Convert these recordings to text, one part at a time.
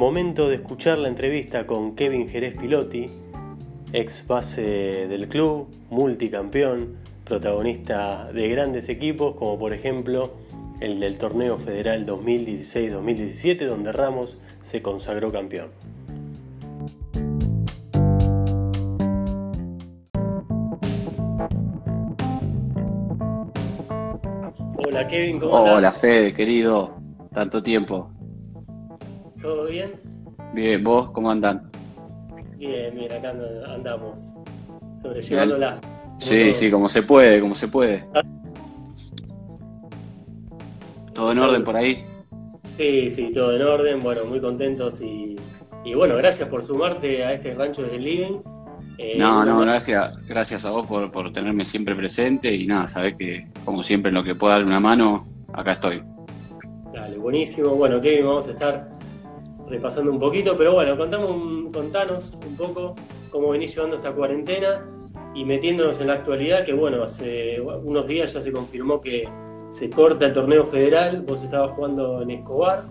momento de escuchar la entrevista con Kevin Jerez Pilotti, ex base del club, multicampeón, protagonista de grandes equipos como por ejemplo el del torneo federal 2016-2017 donde Ramos se consagró campeón. Hola Kevin, ¿cómo Hola? Fede, querido, tanto tiempo. ¿Todo bien? Bien, ¿vos cómo andan? Bien, bien, acá and- andamos sobrellevándola. Sí, todos. sí, como se puede, como se puede. ¿Todo en orden por ahí? Sí, sí, todo en orden, bueno, muy contentos y, y bueno, gracias por sumarte a este rancho desde el living. Eh, No, no, gracias, gracias a vos por, por tenerme siempre presente y nada, sabés que como siempre en lo que pueda dar una mano, acá estoy. Dale, buenísimo. Bueno, Kevin, vamos a estar repasando un poquito, pero bueno, contamos un- contanos un poco cómo venís llevando esta cuarentena y metiéndonos en la actualidad, que bueno, hace unos días ya se confirmó que se corta el torneo federal, vos estabas jugando en Escobar.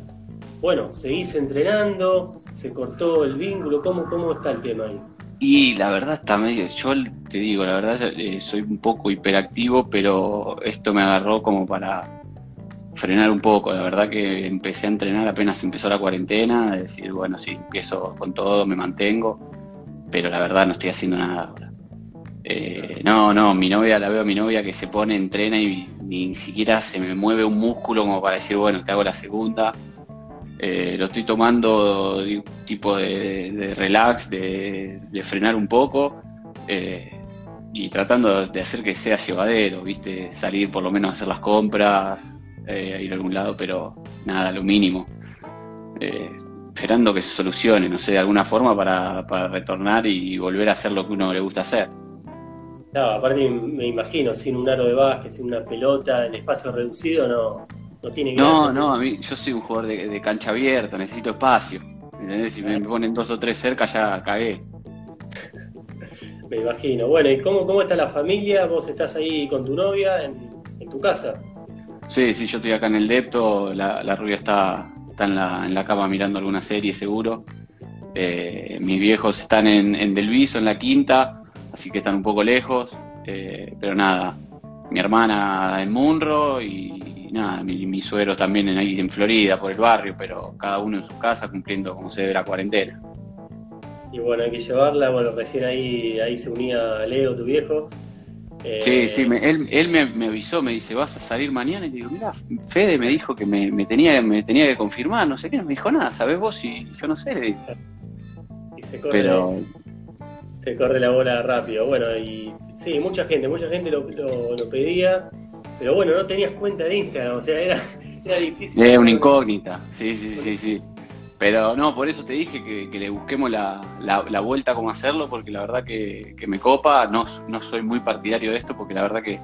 Bueno, seguís entrenando, se cortó el vínculo, ¿cómo, cómo está el tema ahí? Y la verdad está medio, yo te digo, la verdad eh, soy un poco hiperactivo, pero esto me agarró como para frenar un poco. La verdad que empecé a entrenar apenas empezó la cuarentena, decir, bueno, sí, empiezo con todo, me mantengo, pero la verdad no estoy haciendo nada ahora. Eh, no, no, mi novia, la veo a mi novia que se pone, entrena y ni siquiera se me mueve un músculo como para decir, bueno, te hago la segunda. Eh, lo estoy tomando de tipo de, relax, de, de frenar un poco eh, y tratando de hacer que sea llevadero, ¿viste? Salir por lo menos a hacer las compras, eh, ir a algún lado, pero nada, lo mínimo. Eh, esperando que se solucione, no sé, de alguna forma para, para retornar y volver a hacer lo que uno le gusta hacer. No, aparte me imagino, sin un aro de básquet, sin una pelota, en espacio reducido, no, no tiene No, no, a mí, yo soy un jugador de, de cancha abierta, necesito espacio. ¿entendés? Si me ponen dos o tres cerca ya cagué. Me imagino. Bueno, ¿y cómo, cómo está la familia? ¿Vos estás ahí con tu novia en, en tu casa? Sí, sí, yo estoy acá en el Depto, la, la rubia está, está en, la, en la cama mirando alguna serie seguro. Eh, mis viejos están en, en Delviso, en la quinta, así que están un poco lejos, eh, pero nada, mi hermana en Munro y nada, mi, mi suegro también en, ahí en Florida, por el barrio, pero cada uno en su casa cumpliendo como se debe la cuarentena. Y bueno, hay que llevarla. Bueno, recién ahí, ahí se unía Leo, tu viejo. Eh, Sí, sí, me- él, él me, me avisó, me dice, ¿vas a salir mañana? Y le digo, mira, Fede me dijo que me, me tenía, me tenía que confirmar, no sé qué, no me dijo nada, ¿sabés vos? Y yo no sé, le dije, y se corre, pero se corre la bola rápido. Bueno, y sí, mucha gente, mucha gente lo, lo- lo pedía. Pero bueno, no tenías cuenta de Instagram, o sea, era, era difícil. es una incógnita, sí, sí, sí, sí. Pero no, por eso te dije que, que le busquemos la, la, vuelta cómo hacerlo, porque la verdad que, que me copa, no, no soy muy partidario de esto, porque la verdad que,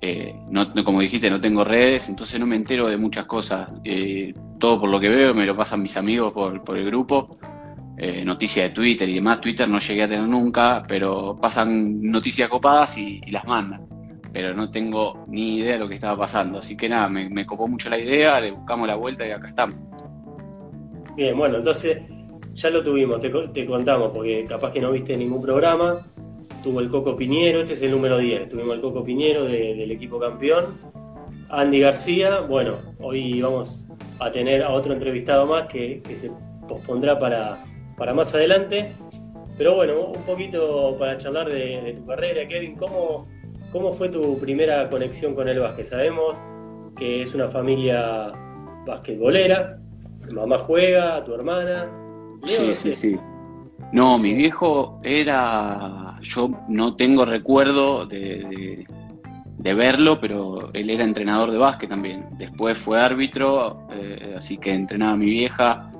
eh, no- como dijiste, no tengo redes, entonces no me entero de muchas cosas. Eh, todo por lo que veo me lo pasan mis amigos por, por el grupo, eh, noticias de Twitter y demás. Twitter no llegué a tener nunca, pero pasan noticias copadas y, y las mandan. Pero no tengo ni idea de lo que estaba pasando. Así que nada, me, me copó mucho la idea, le buscamos la vuelta y acá estamos. Bien, bueno, entonces ya lo tuvimos, te, te contamos, porque capaz que no viste ningún programa. Tuvo el Coco Piñero, este es el número 10. Tuvimos el Coco Piñero de- del equipo campeón. Andy García, bueno, hoy vamos a tener a otro entrevistado más que, se pospondrá para, para más adelante. Pero bueno, un poquito para charlar de, de tu carrera, Kevin, ¿cómo, ¿cómo fue tu primera conexión con el básquet? Sabemos que es una familia basquetbolera, tu mamá juega, tu hermana. Sí, no sí, sé. sí. No, mi viejo era. Yo no tengo recuerdo de, de- de verlo, pero él era entrenador de básquet también. Después fue árbitro, eh, así que entrenaba a mi vieja.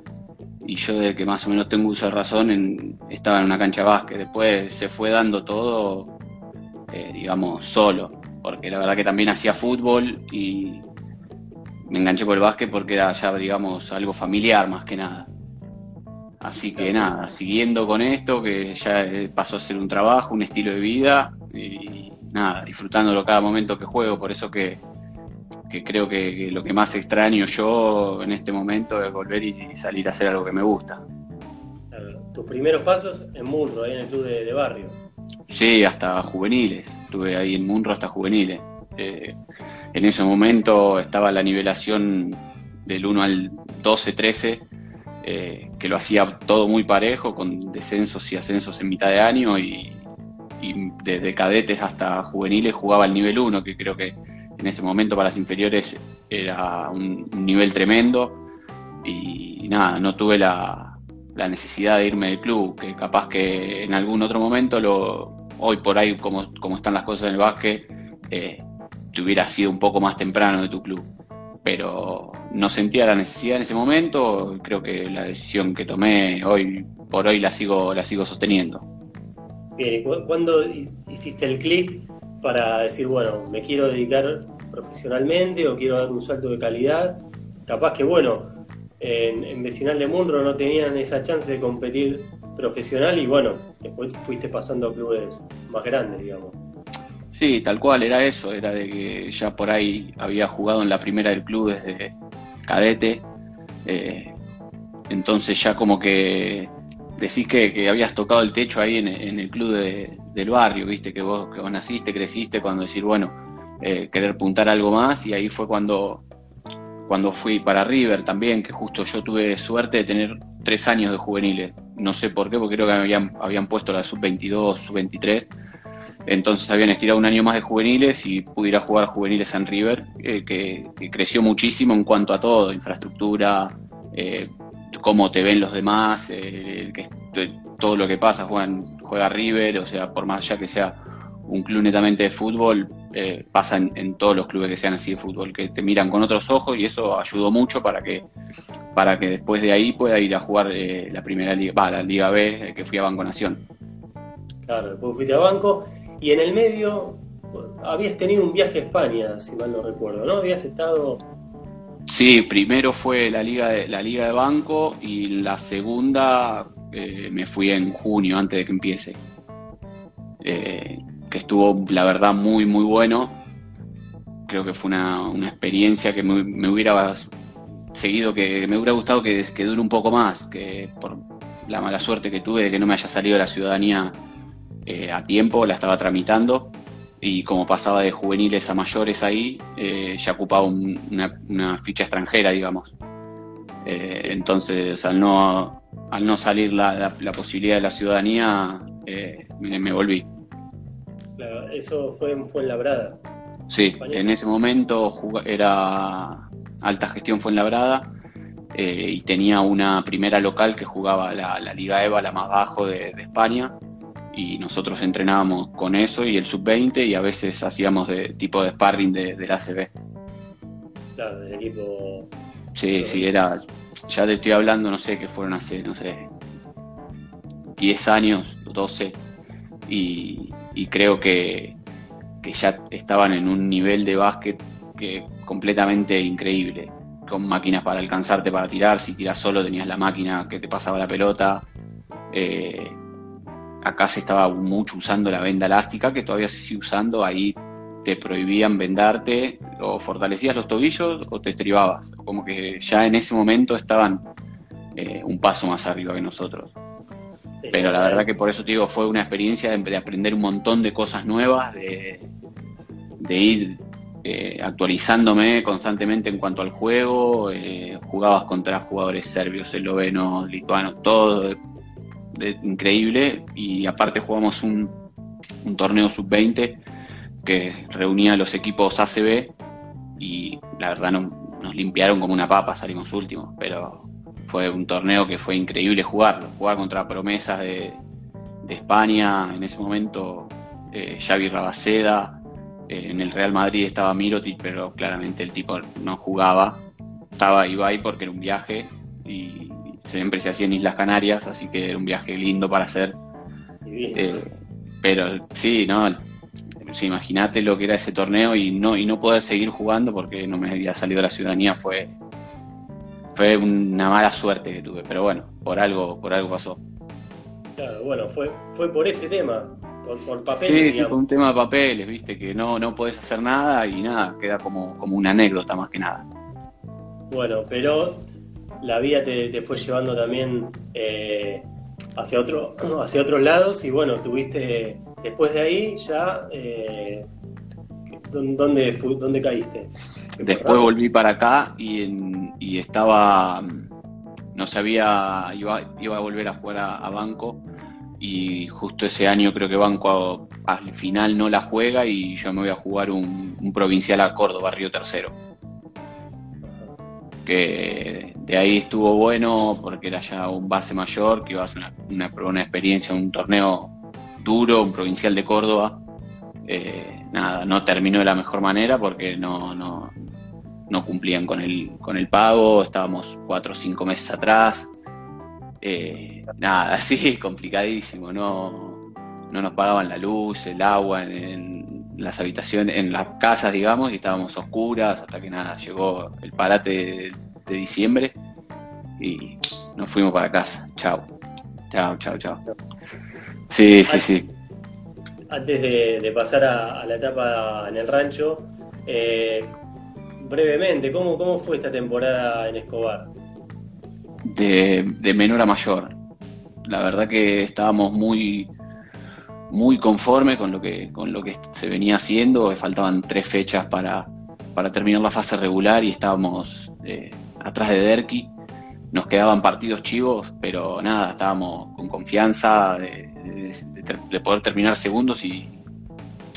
Y yo, desde que más o menos tengo uso de razón, en- estaba en una cancha de básquet. Después se fue dando todo, eh, digamos, solo. Porque la verdad que también hacía fútbol y me enganché por el básquet porque era ya, digamos, algo familiar más que nada. Así que nada, siguiendo con esto, que ya eh, pasó a ser un trabajo, un estilo de vida, y nada, disfrutándolo cada momento que juego, por eso que, creo que, lo que más extraño yo en este momento es volver y, salir a hacer algo que me gusta. Tus primeros pasos en Munro, ahí en el club de, barrio. Sí, hasta juveniles. Estuve ahí en Munro hasta juveniles. Eh, en ese momento estaba la nivelación del 1 al 12-13, eh, que lo hacía todo muy parejo, con descensos y ascensos en mitad de año y, desde cadetes hasta juveniles jugaba el nivel 1, que creo que en ese momento para las inferiores era un, nivel tremendo. Y, nada, no tuve la, necesidad de irme del club, que capaz que en algún otro momento, lo, hoy por ahí como, como están las cosas en el básquet, eh, te hubiera sido un poco más temprano de tu club. Pero no sentía la necesidad en ese momento, creo que la decisión que tomé hoy por hoy la sigo, la sigo sosteniendo. Bien, ¿cuándo hiciste el clic para decir, bueno, me quiero dedicar profesionalmente o quiero dar un salto de calidad? Capaz que, bueno, en, en Vecinal de Munro no tenían esa chance de competir profesional y, bueno, después fuiste pasando a clubes más grandes, digamos. Sí, tal cual, era eso, era de que ya por ahí había jugado en la primera del club desde cadete, eh, entonces ya como que decís que, habías tocado el techo ahí en, el club del barrio, viste, que vos, que vos naciste, creciste, cuando decir, bueno, eh, querer puntar algo más, y ahí fue cuando, cuando fui para River también, que justo yo tuve suerte de tener tres años de juveniles, no sé por qué, porque creo que habían, habían puesto la sub-22, sub-23, entonces habían estirado un año más de juveniles y pudiera jugar juveniles en River, eh, que, creció muchísimo en cuanto a todo, infraestructura, eh, cómo te ven los demás, eh, todo lo que pasa, juega River, o sea, por más allá que sea un club netamente de fútbol, pasa en, todos los clubes que sean así de fútbol, que te miran con otros ojos y eso ayudó mucho para que, para que después de ahí pueda ir a jugar la primera liga, va, la Liga B, que fui a Banco Nación. Claro, después fuiste a Banco y en el medio habías tenido un viaje a España, si mal no recuerdo, ¿no? Habías estado... Sí, primero fue la Liga de, la Liga de Banco y la segunda eh, me fui en junio, antes de que empiece. Eh, que estuvo, la verdad, muy, muy bueno. Creo que fue una, experiencia que me, hubiera seguido, que me hubiera gustado que, que dure un poco más, que por la mala suerte que tuve de que no me haya salido la ciudadanía eh, a tiempo, la estaba tramitando y como pasaba de juveniles a mayores ahí, eh, ya ocupaba una, ficha extranjera, digamos. Eh, entonces, al no, al no salir la, posibilidad de la ciudadanía, me, volví. Claro, eso fue en Fuenlabrada. Sí, en ese momento era alta gestión Fuenlabrada y tenía una primera local que jugaba la, Liga EVA, la más bajo de España y nosotros entrenábamos con eso y el sub-20 y a veces hacíamos de tipo de sparring de, del ACB. Claro, del equipo... Sí, sí, era... Ya te estoy hablando, no sé, que fueron hace, no sé, 10 años, 12, y, creo que, que ya estaban en un nivel de básquet que completamente increíble, con máquinas para alcanzarte para tirar, si tiras solo tenías la máquina que te pasaba la pelota, eh, acá se estaba mucho usando la venda elástica, que todavía se sigue usando, ahí te prohibían vendarte, o fortalecías los tobillos o te estribabas, como que ya en ese momento estaban eh, un paso más arriba que nosotros. Pero la verdad que por eso te digo, fue una experiencia de, aprender un montón de cosas nuevas, de, ir eh, actualizándome constantemente en cuanto al juego, eh, jugabas contra jugadores serbios, eslovenos, lituanos, todo, increíble. Y aparte jugamos un, torneo sub-20 que reunía los equipos ACB y la verdad nos limpiaron como una papa, salimos últimos, pero fue un torneo que fue increíble jugarlo, jugar contra promesas de, España, en ese momento eh, Xavi Rabaceda, eh, en el Real Madrid estaba Mirotic, pero claramente el tipo no jugaba, estaba Ibai porque era un viaje y siempre se hacía en Islas Canarias, así que era un viaje lindo para hacer. Eh, pero sí, ¿no? Imagínate lo que era ese torneo y no, y no poder seguir jugando porque no me había salido la ciudadanía fue, fue una mala suerte que tuve, pero bueno, por algo, por algo pasó. Claro, bueno, fue, fue por ese tema por, papeles. Sí, sí, por un tema de papeles, viste, que no, no podés hacer nada y nada, queda como, como una anécdota más que nada. Bueno, pero la vida te, fue llevando también eh, hacia, otro, hacia otros lados y bueno, tuviste, después de ahí ya, eh, ¿dónde, ¿dónde caíste? Después volví para acá y, estaba, no sabía, iba, iba a volver a jugar a, Banco y justo ese año creo que Banco al final no la juega y yo me voy a jugar un, un provincial a Córdoba, Río Tercero que de ahí estuvo bueno porque era ya un base mayor, que iba a hacer una, una, experiencia, un torneo duro, un provincial de Córdoba. Eh, nada, no terminó de la mejor manera porque no, no, no cumplían con el, con el pago, estábamos cuatro o cinco meses atrás. Eh, nada, sí, complicadísimo, no, no nos pagaban la luz, el agua en las habitaciones, en las casas, digamos, y estábamos oscuras hasta que nada, llegó el parate de, diciembre y nos fuimos para casa. Chao. Chao, chao, chao. Sí, sí, sí. Antes de, pasar a, la etapa en el rancho, eh, brevemente, ¿cómo, ¿cómo fue esta temporada en Escobar? De, de menor a mayor. La verdad que estábamos muy, muy conforme con lo que, con lo que se venía haciendo. Faltaban tres fechas para, para terminar la fase regular y estábamos eh, atrás de Derki. Nos quedaban partidos chivos, pero nada, estábamos con confianza de, poder terminar segundos y,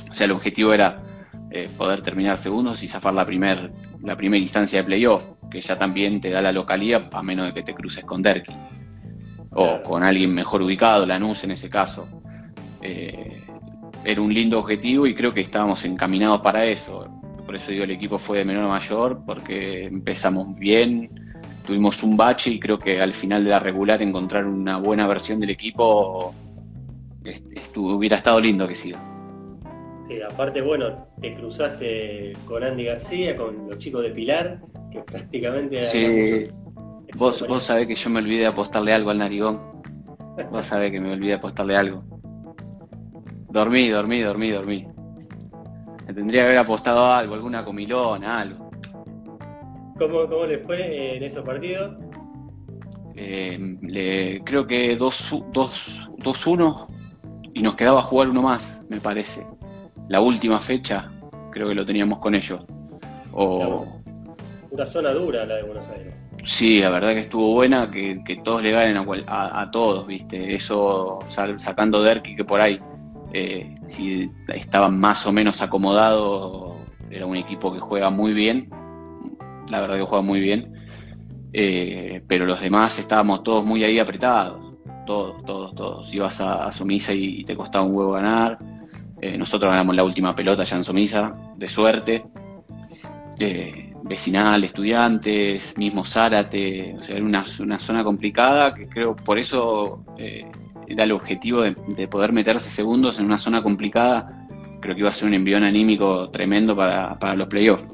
o sea, el objetivo era eh, poder terminar segundos y zafar la primera la primera instancia de playoff, que ya también te da la localía a menos de que te cruces con Derki o con alguien mejor ubicado, Lanús en ese caso. Eh, era un lindo objetivo y creo que estábamos encaminados para eso. Por eso digo, el equipo fue de menor a mayor, porque empezamos bien, tuvimos un bache y creo que al final de la regular encontrar una buena versión del equipo hubiera estado lindo que siga. Sí, aparte, bueno, te cruzaste con Andy García, con los chicos de Pilar, que prácticamente... Sí, vos, vos sabés que yo me olvidé de apostarle algo al Narigón. Vos sabés que me olvidé de apostarle algo. Dormí, dormí, dormí, dormí. Me tendría que haber apostado algo, alguna comilona, algo. ¿Cómo, cómo le fue en esos partidos? Eh, creo que 2-1 y nos quedaba jugar uno más, me parece. La última fecha, creo que lo teníamos con ellos. O... Una zona dura la de Buenos Aires. Sí, la verdad que estuvo buena, que, todos le ganen a, todos, ¿viste? Eso sacando Derky que por ahí eh, si estaban más o menos acomodados, era un equipo que juega muy bien, la verdad que juega muy bien, eh, pero los demás estábamos todos muy ahí apretados, todos, todos, todos. Ibas a, Sumisa y, te costaba un huevo ganar. Eh, nosotros ganamos la última pelota ya en Sumisa, de suerte. vecinal, estudiantes, mismo Zárate, o sea, era una, una zona complicada que creo por eso era el objetivo de, poder meterse segundos en una zona complicada, creo que iba a ser un envión anímico tremendo para, los playoffs.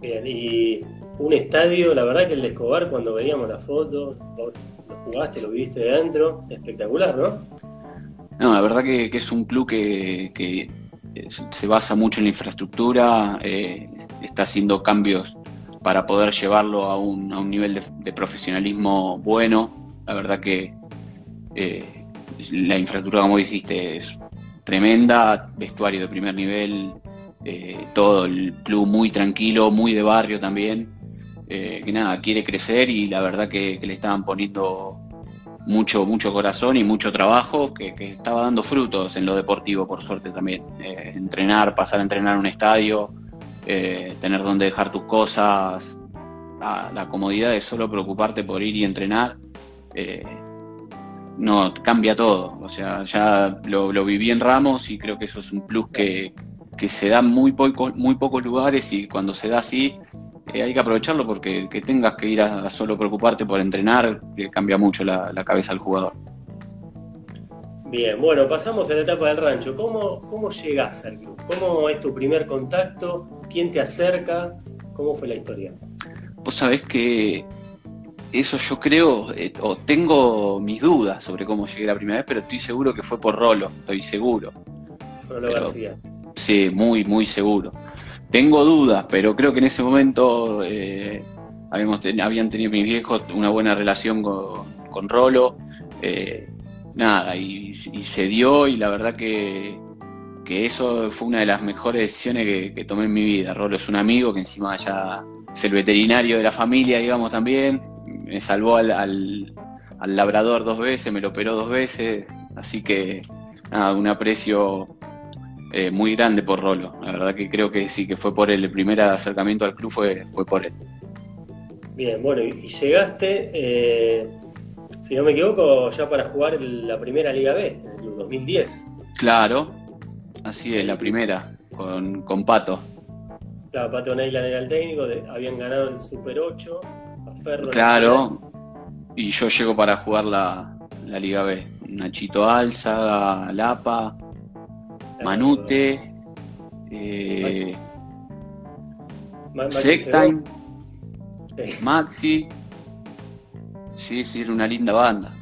Bien, y un estadio, la verdad que el de Escobar, cuando veíamos la foto, vos lo jugaste, lo viste de adentro, espectacular, ¿no? No, la verdad que, es un club que, se basa mucho en la infraestructura, eh, está haciendo cambios para poder llevarlo a un, a un nivel de, de, profesionalismo bueno. La verdad que eh, la infraestructura, como dijiste, es tremenda, vestuario de primer nivel, eh, todo el club muy tranquilo, muy de barrio también, eh, que nada, quiere crecer y la verdad que, le estaban poniendo mucho, mucho corazón y mucho trabajo que, estaba dando frutos en lo deportivo, por suerte también. entrenar, pasar a entrenar en un estadio, tener donde dejar tus cosas, la, comodidad de solo preocuparte por ir y entrenar no cambia todo. O sea, ya lo, viví en Ramos y creo que eso es un plus que, se da en muy, poco, muy pocos lugares y cuando se da así eh, hay que aprovecharlo porque que tengas que ir a, solo preocuparte por entrenar que cambia mucho la, cabeza del jugador. Bien, bueno, pasamos a la etapa del rancho. ¿Cómo, ¿Cómo llegas al club? ¿Cómo es tu primer contacto? ¿Quién te acerca? ¿Cómo fue la historia? Vos sabés que eso yo creo, eh, o tengo mis dudas sobre cómo llegué la primera vez, pero estoy seguro que fue por Rolo, estoy seguro. Rolo García. Sí, muy, muy seguro. Tengo dudas, pero creo que en ese momento eh, habíamos habían tenido mis viejos una buena relación con, Rolo. Eh, nada, y, se dio y la verdad que, eso fue una de las mejores decisiones que, tomé en mi vida. Rolo es un amigo que encima ya es el veterinario de la familia, digamos, también. Me salvó al, al, labrador dos veces, me lo operó dos veces, así que nada, un aprecio eh, muy grande por Rolo. La verdad que creo que sí, que fue por él. El primer acercamiento al club fue, fue por él. Bien, bueno, y, llegaste, eh, si no me equivoco, ya para jugar la primera Liga B, en el 2010. Claro, así es, la primera, con, con Pato. Claro, Pato Neyland era el técnico, habían ganado el Super 8, a. Claro, y yo llego para jugar la, la Liga B. Nachito Alza, Lapa, Manute, eh, Maxi. Sí, sí, era una linda banda.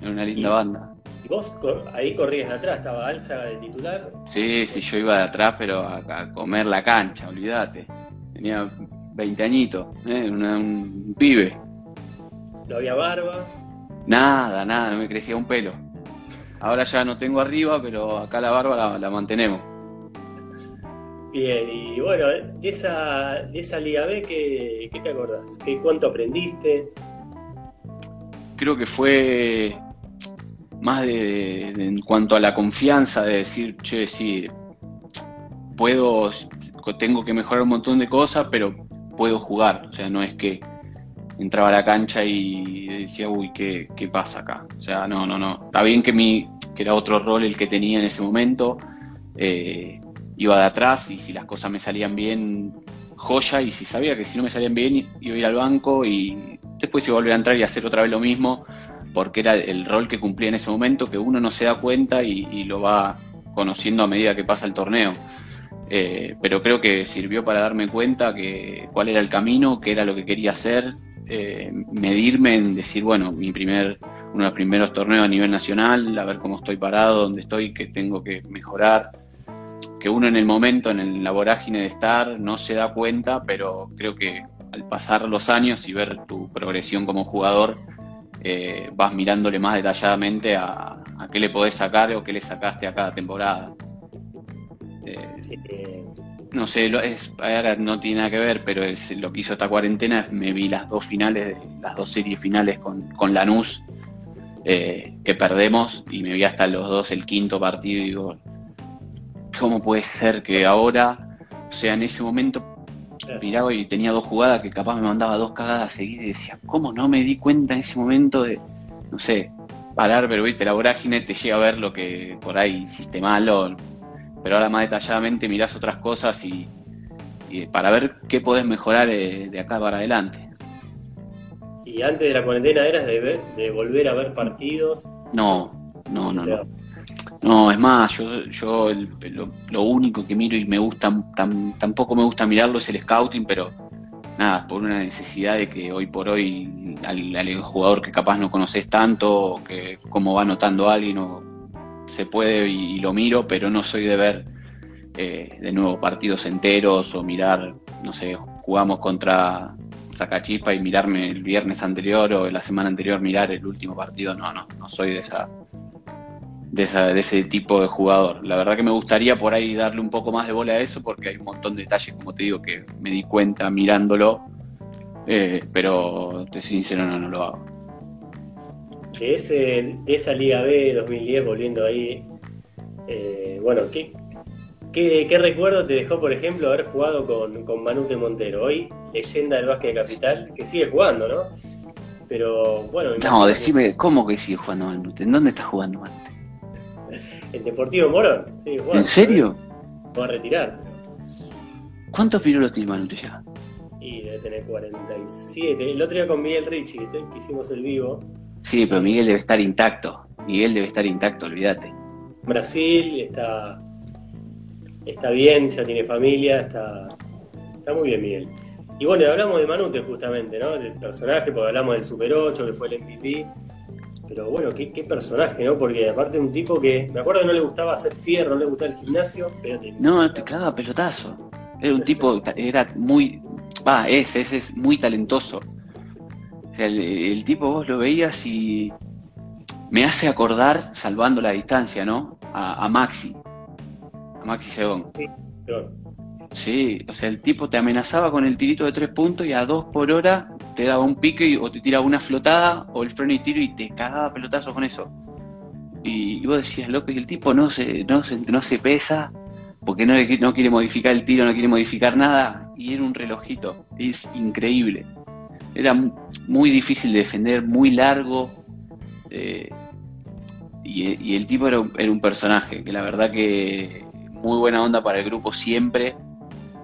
Era una linda banda. ¿Y vos ahí corrías de atrás? ¿Estaba Alza de titular? Sí, sí, yo iba de atrás, pero a, comer la cancha, olvídate. Tenía 20 añitos, ¿eh? un pibe. ¿No había barba? Nada, nada, no me crecía un pelo. Ahora ya no tengo arriba, pero acá la barba la, mantenemos. Bien, y bueno, de esa, de esa Liga B, ¿qué, te acordás? ¿Qué, ¿Cuánto aprendiste? Creo que fue más de, en cuanto a la confianza de decir, che, sí, puedo, tengo que mejorar un montón de cosas, pero puedo jugar. O sea, no es que entraba a la cancha y decía, uy, ¿qué, qué pasa acá? O sea, no, no, no. Está bien que, mi, que era otro rol el que tenía en ese momento. Eh, iba de atrás y si las cosas me salían bien, joya. Y si sabía que si no me salían bien, iba a ir al banco y después iba a volver a entrar y hacer otra vez lo mismo, porque era el rol que cumplía en ese momento, que uno no se da cuenta y, lo va conociendo a medida que pasa el torneo. Eh, pero creo que sirvió para darme cuenta que cuál era el camino, qué era lo que quería hacer, eh, medirme en decir, bueno, mi primer, uno de los primeros torneos a nivel nacional, a ver cómo estoy parado, dónde estoy, qué tengo que mejorar. Que uno en el momento, en la vorágine de estar, no se da cuenta, pero creo que al pasar los años y ver tu progresión como jugador, eh, vas mirándole más detalladamente a, qué le podés sacar o qué le sacaste a cada temporada. Eh, no sé, es, ahora no tiene nada que ver, pero es lo que hizo esta cuarentena. Me vi las dos finales, las dos series finales con, con Lanús eh, que perdemos y me vi hasta los dos el quinto partido y digo, ¿cómo puede ser que ahora, o sea, en ese momento miraba y tenía dos jugadas que capaz me mandaba dos cagadas seguidas y decía, ¿cómo no me di cuenta en ese momento de, no sé, parar, pero viste, la vorágine te llega a ver lo que por ahí hiciste malo, pero ahora más detalladamente mirás otras cosas y, para ver qué podés mejorar eh, de acá para adelante. ¿Y antes de la cuarentena eras de, de volver a ver partidos? No, no, no, no. No, es más, yo, yo lo, único que miro y me gusta, tampoco me gusta mirarlo es el scouting, pero nada, por una necesidad de que hoy por hoy al, jugador que capaz no conoces tanto, que cómo va notando alguien o se puede y, lo miro, pero no soy de ver eh, de nuevo partidos enteros o mirar, no sé, jugamos contra Zacachispa y mirarme el viernes anterior o la semana anterior mirar el último partido, no, no, no soy de esa de, de, ese tipo de jugador. La verdad que me gustaría por ahí darle un poco más de bola a eso porque hay un montón de detalles, como te digo, que me di cuenta mirándolo, eh, pero te sincero, no, no lo hago de, ese, esa Liga B 2010, volviendo ahí, eh, bueno, ¿qué, ¿qué, recuerdo te dejó, por ejemplo, haber jugado con, con Manute Montero? Hoy, leyenda del básquet de capital, que sigue jugando, ¿no? Pero bueno. No, decime, ¿cómo que sigue jugando Manute? ¿En dónde está jugando Manute? El Deportivo Morón, sí, ¿En serio? Va a retirar. ¿Cuántos pirulos tiene Manute ya? Y debe tener 47. El otro día con Miguel Richie, que hicimos el vivo, Sí, pero Miguel debe estar intacto. Miguel debe estar intacto, olvídate. Brasil está, está bien, ya tiene familia, está, está muy bien Miguel. Y bueno, hablamos de Manute justamente, ¿no? Del personaje, porque hablamos del Super 8, que fue el MVP. Pero bueno, qué, personaje, ¿no? Porque aparte de un tipo que, me acuerdo que no le gustaba hacer fierro, no le gustaba el gimnasio, pero No, te cagaba pelotazo. Era un tipo, era muy, va, es, es, es muy talentoso. O sea, el, tipo vos lo veías y me hace acordar, salvando la distancia, ¿no? A, Maxi, a Maxi Segón. Sí, o sea, el tipo te amenazaba con el tirito de tres puntos y a dos por hora te daba un pique o te tiraba una flotada o el freno y tiro y te cagaba pelotazo con eso. Y, vos decías, loco, y el tipo no se, no se, no se pesa porque no, no quiere modificar el tiro, no quiere modificar nada y era un relojito. Es increíble. Era muy difícil de defender, muy largo. Eh, y, el tipo era un personaje que la verdad que muy buena onda para el grupo siempre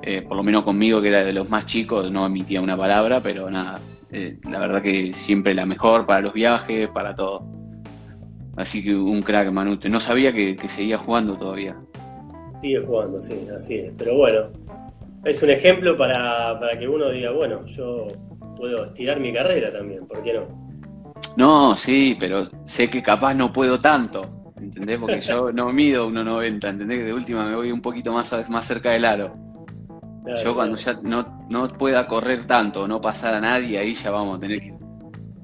eh, por lo menos conmigo que era de los más chicos, no emitía una palabra, pero nada, eh, la verdad que siempre la mejor para los viajes, para todo. Así que un crack Manute. No sabía que, seguía jugando todavía. Sigue jugando, sí, así es. Pero bueno, es un ejemplo para, que uno diga, bueno, yo puedo estirar mi carrera también, ¿por qué no? No, sí, pero sé que capaz no puedo tanto, ¿entendés? Porque yo no mido 1,90, ¿entendés? Que de última me voy un poquito más, más cerca del aro. Yo cuando ya no, no pueda correr tanto, no pasar a nadie, ahí ya vamos a tener que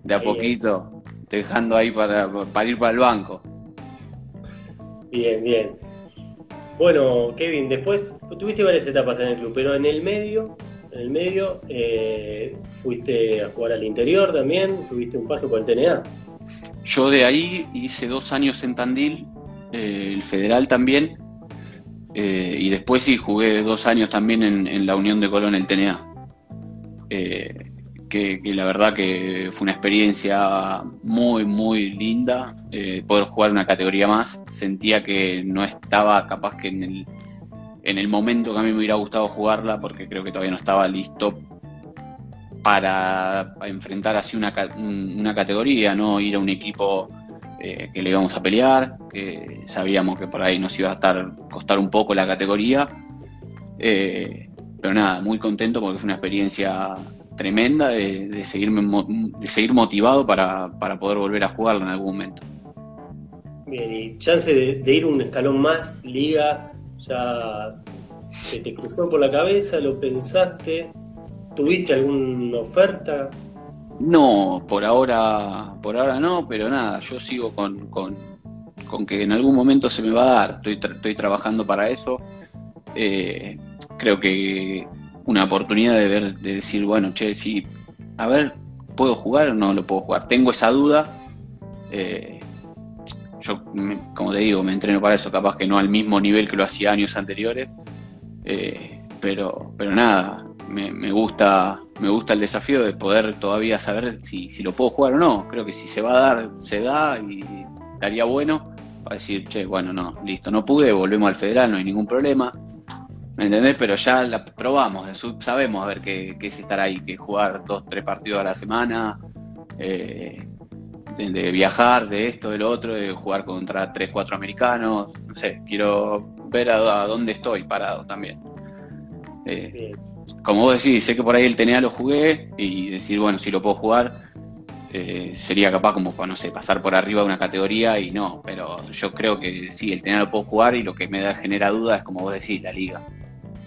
de a poquito dejando ahí para, para ir para el banco. Bien, bien. Bueno, Kevin, después tuviste varias etapas en el club, pero en el medio, en el medio eh, fuiste a jugar al interior también, tuviste un paso por el TNA. Yo de ahí hice dos años en Tandil, eh, el federal también, eh, y después sí jugué dos años también en, la Unión de Colón, el TNA. Eh, que, la verdad que fue una experiencia muy, muy linda. Poder jugar una categoría más. Sentía que no estaba capaz que en el, en el momento que a mí me hubiera gustado jugarla, porque creo que todavía no estaba listo para enfrentar así una, una categoría, no ir a un equipo eh, que le íbamos a pelear, que sabíamos que por ahí nos iba a estar costar un poco la categoría. Eh, pero nada, muy contento porque fue una experiencia tremenda de, seguirme, de seguir motivado para, poder volver a jugarla en algún momento. Bien, y chance de, ir un escalón más, liga, ya se te cruzó por la cabeza, lo pensaste, ¿tuviste alguna oferta? No, por ahora, por ahora no, pero nada, yo sigo con, con, que en algún momento se me va a dar, estoy, estoy trabajando para eso. Eh, creo que una oportunidad de ver, de decir, bueno, che, si, a ver, ¿puedo jugar o no lo puedo jugar? Tengo esa duda. Eh, yo, como te digo, me entreno para eso, capaz que no al mismo nivel que lo hacía años anteriores. Eh, pero, pero nada, me, me, gusta me gusta el desafío de poder todavía saber si, si, lo puedo jugar o no. Creo que si se va a dar, se da y estaría bueno para decir, che, bueno, no, listo, no pude, volvemos al federal, no hay ningún problema. ¿Me entendés? Pero ya la probamos, sabemos a ver qué, es estar ahí, que jugar dos, tres partidos a la semana, eh, de, viajar, de esto, de lo otro, de jugar contra tres, cuatro americanos, no sé, quiero ver a, dónde estoy parado también. Eh, como vos decís, sé que por ahí el TNA lo jugué y decir, bueno, si lo puedo jugar, eh, sería capaz como, no sé, pasar por arriba de una categoría y no, pero yo creo que sí, el TNA lo puedo jugar y lo que me da, genera duda es, como vos decís, la liga.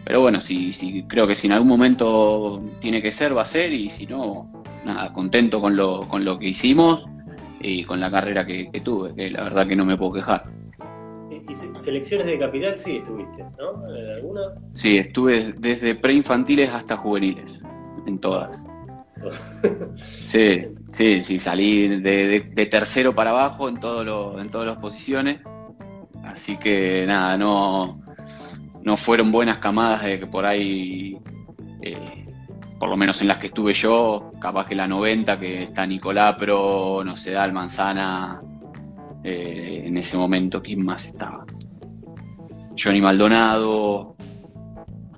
Pero bueno, si, si creo que si en algún momento tiene que ser, va a ser y si no, nada, contento con lo, con lo que hicimos y con la carrera que tuve, que la verdad que no me puedo quejar. ¿Y selecciones de capital sí estuviste, ¿no? ¿Alguna? Sí, estuve desde preinfantiles hasta juveniles, en todas. sí, sí, sí, salí de, tercero para abajo en, todo en todas las posiciones. Así que nada, no, no fueron buenas camadas de que por ahí, eh, por lo menos en las que estuve yo, capaz que la 90, que está Nicolapro, no se da el Manzana, eh, en ese momento, ¿quién más estaba? Johnny Maldonado,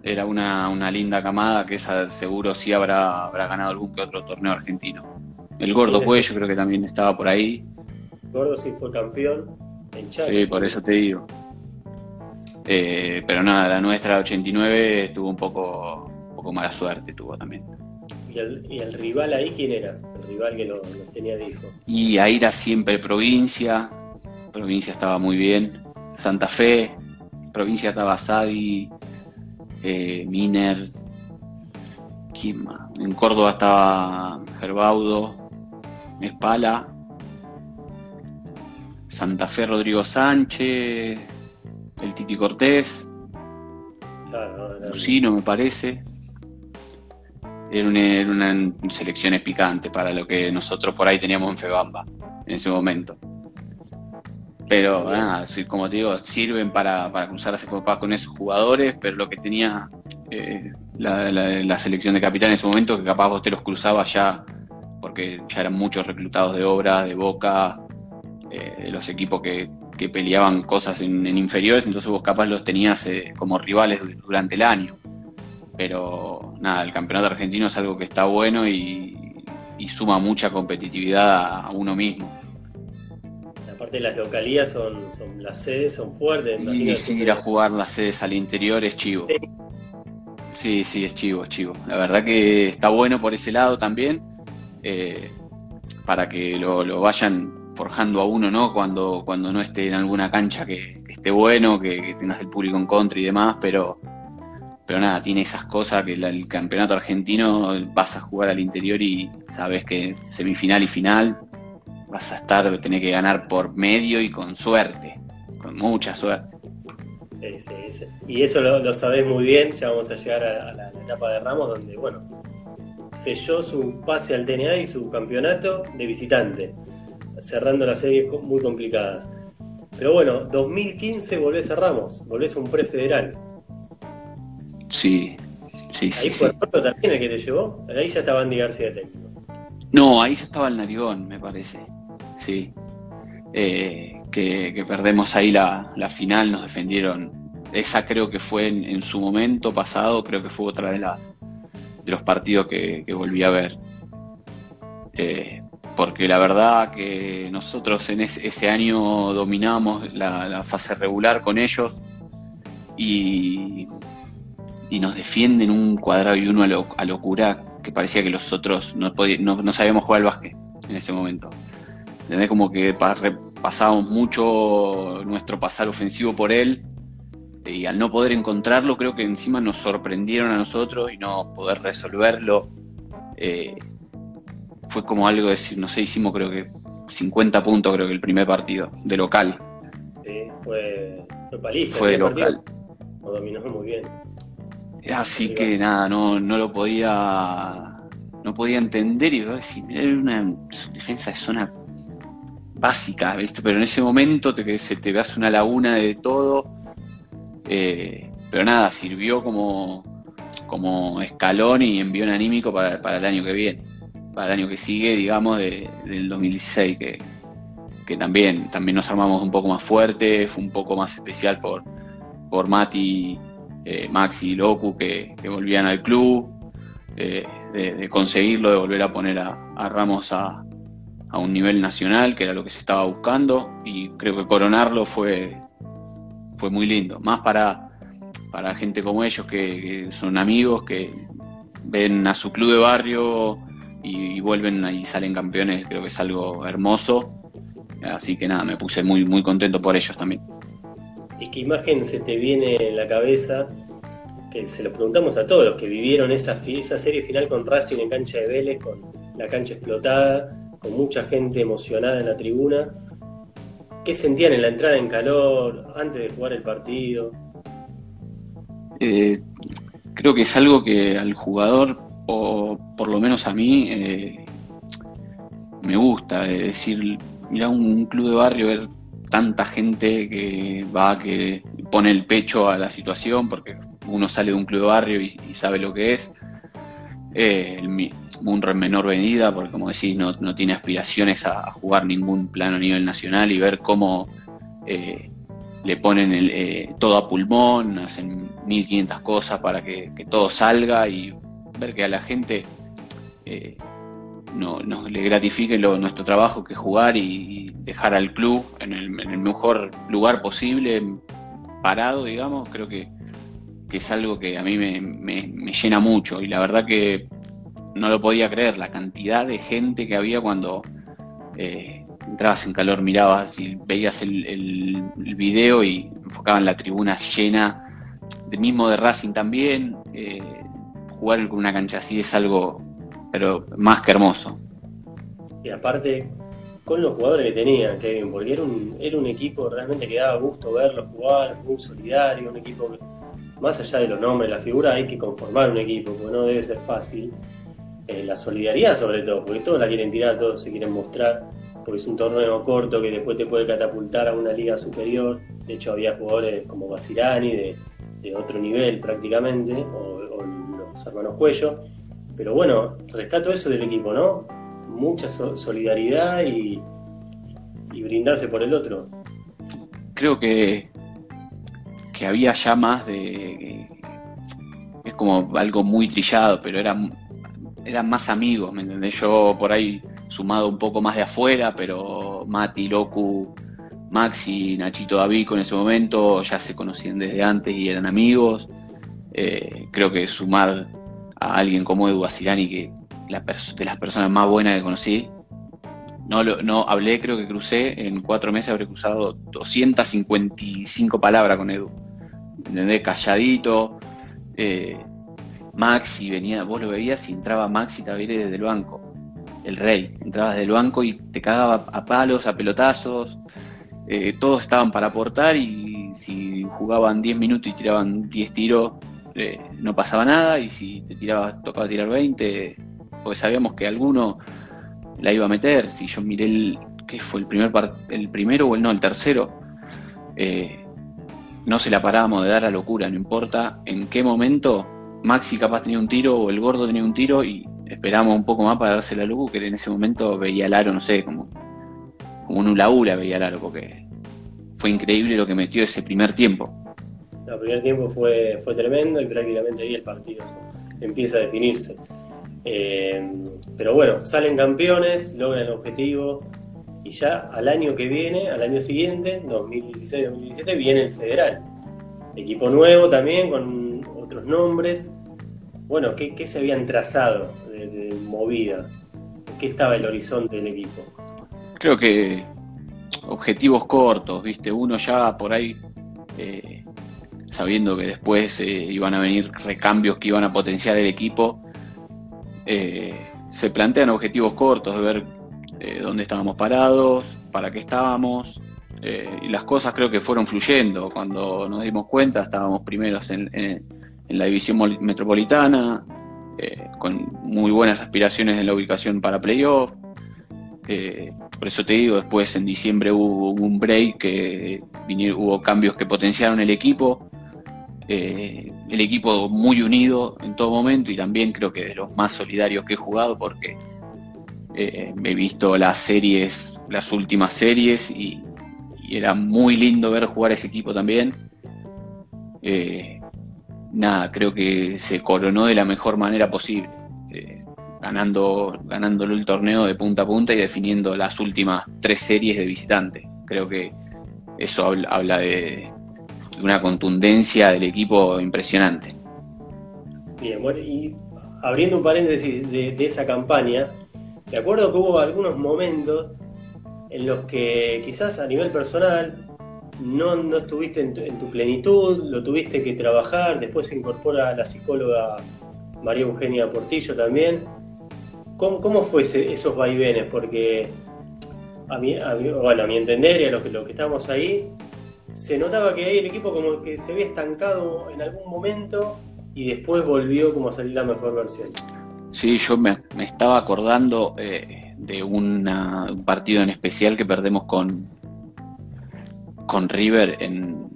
era una, linda camada que esa seguro sí habrá, habrá ganado algún que otro torneo argentino. El Gordo Cuello creo que también estaba por ahí. Gordo sí fue campeón en Sí, por eso te digo. Eh, pero nada, la nuestra 89 estuvo un poco, poco mala suerte tuvo también. ¿Y el, rival ahí quién era? El rival que los lo tenía de hijo. Y ahí era siempre provincia, provincia estaba muy bien, Santa Fe, provincia estaba Sadi, eh, Miner, en Córdoba estaba Gerbaudo, Espala, Santa Fe Rodrigo Sánchez, el Titi Cortés, Lucino me parece. Era una, era selección picante para lo que nosotros por ahí teníamos en Febamba en ese momento. Pero nada, como te digo, sirven para, para cruzarse con esos jugadores, pero lo que tenía eh, la, selección de capitán en ese momento, que capaz vos te los cruzaba ya, porque ya eran muchos reclutados de obra, de boca, eh, de los equipos que, peleaban cosas en, inferiores, entonces vos capaz los tenías eh, como rivales durante el año. Pero nada, el campeonato argentino es algo que está bueno y, suma mucha competitividad a uno mismo aparte las localías son, son las sedes son fuertes. Y si ir a jugar las sedes al interior es chivo. Sí, sí, es chivo, es chivo. La verdad que está bueno por ese lado también, eh, para que lo, vayan forjando a uno, ¿no? Cuando, cuando no esté en alguna cancha que, esté bueno, que, tengas el público en contra y demás, pero, pero nada, tiene esas cosas que el campeonato argentino vas a jugar al interior y sabes que semifinal y final vas a estar, tener que ganar por medio y con suerte, con mucha suerte. Y eso lo, lo, sabés muy bien, ya vamos a llegar a, la, etapa de Ramos, donde, bueno, selló su pase al TNA y su campeonato de visitante, cerrando las series muy complicadas. Pero bueno, 2015 volvés a Ramos, volvés a un prefederal. Sí, sí, ahí sí. Ahí fue sí. también el que te llevó, ahí ya estaba Andy García técnico. No, ahí ya estaba el Narigón, me parece. Sí. Eh, que, perdemos ahí la, final, nos defendieron. Esa creo que fue en, su momento pasado, creo que fue otra de las de los partidos que, volví a ver. Eh, porque la verdad que nosotros en ese, año dominamos la, fase regular con ellos y, y nos defienden un cuadrado y uno a, locura que parecía que los otros no, no, no sabíamos jugar al básquet en ese momento. Como que pasábamos mucho nuestro pasar ofensivo por él y al no poder encontrarlo creo que encima nos sorprendieron a nosotros y no poder resolverlo eh, fue como algo de decir, no sé, hicimos creo que 50 puntos creo que el primer partido de local. Sí, fue, fue paliza. Fue de local. Lo dominó muy bien. Así que nada, no, no lo podía no podía entender y decir, era una defensa de zona básica, ¿viste? Pero en ese momento te, se te veas una laguna de todo. Eh, pero nada, sirvió como, como escalón y envión anímico para, para, el año que viene, para el año que sigue, digamos, del 2016, que, que también, también nos armamos un poco más fuerte, fue un poco más especial por, por Mati, eh, Maxi y Locu que, volvían al club, eh, de, conseguirlo, de volver a poner a Ramos a, un nivel nacional, que era lo que se estaba buscando, y creo que coronarlo fue, fue muy lindo. Más para, para gente como ellos, que, son amigos, que ven a su club de barrio y, vuelven y salen campeones, creo que es algo hermoso. Así que nada, me puse muy, muy contento por ellos también. ¿Y qué imagen se te viene en la cabeza? Que se lo preguntamos a todos los que vivieron esa, esa serie final con Racing en cancha de Vélez, con la cancha explotada con mucha gente emocionada en la tribuna. ¿Qué sentían en la entrada en calor antes de jugar el partido? Eh, creo que es algo que al jugador, o por lo menos a mí, eh, me gusta. Es decir, mira un, club de barrio, ver tanta gente que va, que pone el pecho a la situación, porque uno sale de un club de barrio y, sabe lo que es. Eh, un menor venida, porque como decís, no, tiene aspiraciones a, jugar ningún plano a nivel nacional y ver cómo eh, le ponen el, eh, todo a pulmón, hacen 1500 cosas para que, todo salga y ver que a la gente eh, no, le gratifique nuestro trabajo que jugar y, dejar al club en el, mejor lugar posible, parado, digamos, creo que que es algo que a mí me, llena mucho. Y la verdad que no lo podía creer, la cantidad de gente que había cuando eh, entrabas en calor, mirabas y veías el, el, video y enfocaban la tribuna llena, mismo de Racing también, eh, jugar con una cancha así es algo, pero más que hermoso. Y aparte, con los jugadores que tenían, Kevin, porque era un, era un equipo realmente que daba gusto verlos jugar, muy solidario, un equipo que, más allá de los nombres, la figura, hay que conformar un equipo, porque no debe ser fácil. Eh, la solidaridad sobre todo, porque todos la quieren tirar, todos se quieren mostrar, porque es un torneo corto que después te puede catapultar a una liga superior. De hecho, había jugadores como Basirani de, de otro nivel prácticamente, o, o los hermanos Cuello. Pero bueno, rescato eso del equipo, ¿no? mucha solidaridad y, brindarse por el otro. Creo que, que había ya más de... Es como algo muy trillado, pero eran, eran más amigos, ¿me entendés? Yo por ahí sumado un poco más de afuera, pero Mati, Locu, Maxi, Nachito David en ese momento ya se conocían desde antes y eran amigos. Eh, creo que sumar a alguien como Edu Basirani, que de las personas más buenas que conocí. No, no hablé, creo que crucé, en cuatro meses habré cruzado 255 palabras con Edu. ¿Entendés? Calladito. Eh, Maxi venía, vos lo veías y entraba Maxi Tavire desde el banco. El rey. Entrabas desde el banco y te cagaba a palos, a pelotazos. Eh, todos estaban para aportar y si jugaban 10 minutos y tiraban 10 tiros, eh, no pasaba nada. Y si te tiraba, tocaba tirar 20, porque sabíamos que alguno la iba a meter. Si yo miré el, ¿qué fue? El, primer el primero o el no, el tercero. Eh, no se la parábamos de dar a locura, no importa en qué momento Maxi capaz tenía un tiro o el gordo tenía un tiro y esperamos un poco más para darse la luz, que en ese momento veía el aro, no sé, como, como un ula veía el aro, porque fue increíble lo que metió ese primer tiempo. El primer tiempo fue, fue tremendo y prácticamente ahí el partido empieza a definirse. Eh, pero bueno, salen campeones, logran el objetivo y ya al año que viene, al año siguiente, 2016-2017, viene el federal. Equipo nuevo también, con otros nombres. Bueno, ¿qué, se habían trazado de, movida? ¿Qué estaba el horizonte del equipo? Creo que objetivos cortos, ¿viste? Uno ya por ahí, eh, sabiendo que después eh, iban a venir recambios que iban a potenciar el equipo, eh, se plantean objetivos cortos de ver eh, dónde estábamos parados, para qué estábamos, eh, y las cosas creo que fueron fluyendo. Cuando nos dimos cuenta estábamos primeros en, la división metropolitana, con muy buenas aspiraciones en la ubicación para playoff. por eso te digo, después en diciembre hubo un break, que hubo cambios que potenciaron el equipo eh, el equipo muy unido en todo momento y también creo que de los más solidarios que he jugado porque eh, he visto las series, las últimas series y, era muy lindo ver jugar ese equipo también. Eh, nada, creo que se coronó de la mejor manera posible, ganando, ganándolo el torneo de punta a punta y definiendo las últimas tres series de visitante. Creo que eso habla de, una contundencia del equipo impresionante. Bien, bueno, y abriendo un paréntesis de, esa campaña, de acuerdo que hubo algunos momentos en los que quizás a nivel personal no, no estuviste en tu, plenitud, lo tuviste que trabajar, después se incorpora la psicóloga María Eugenia Portillo también. ¿Cómo, cómo fue esos vaivenes? Porque a mi, bueno, a mi entender y a los que, los que estamos ahí, se notaba que ahí el equipo como que se había estancado en algún momento y después volvió como a salir la mejor versión. Sí, yo me, estaba acordando eh, de un partido en especial que perdemos con, con River en,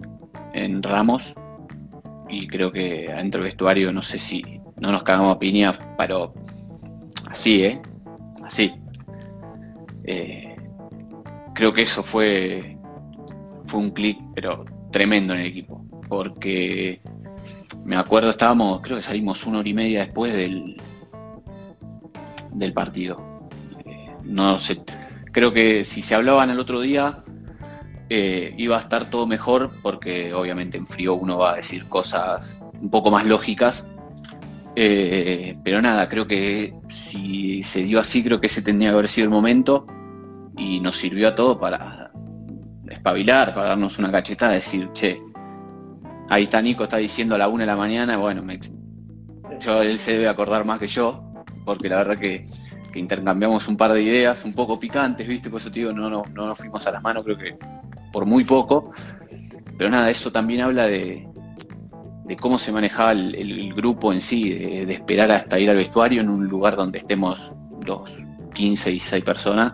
en Ramos y creo que adentro del vestuario no sé si no nos cagamos a piña, pero así, ¿eh? Así. Eh, creo que eso fue fue un clic, pero tremendo en el equipo. Porque me acuerdo, estábamos, creo que salimos una hora y media después del, del partido. Eh, no sé, creo que si se hablaban el otro día, eh, iba a estar todo mejor, porque obviamente en frío uno va a decir cosas un poco más lógicas. Eh, pero nada, creo que si se dio así, creo que ese tendría que haber sido el momento y nos sirvió a todos para espabilar, para darnos una cachetada, decir, che, ahí está Nico, está diciendo a la una de la mañana, bueno, me, yo, él se debe acordar más que yo, porque la verdad que, intercambiamos un par de ideas un poco picantes, ¿viste? Por eso te digo, no, no, no nos fuimos a las manos, creo que por muy poco. Pero nada, eso también habla de, de cómo se manejaba el, grupo en sí, de, esperar hasta ir al vestuario en un lugar donde estemos los 15, y 16 personas.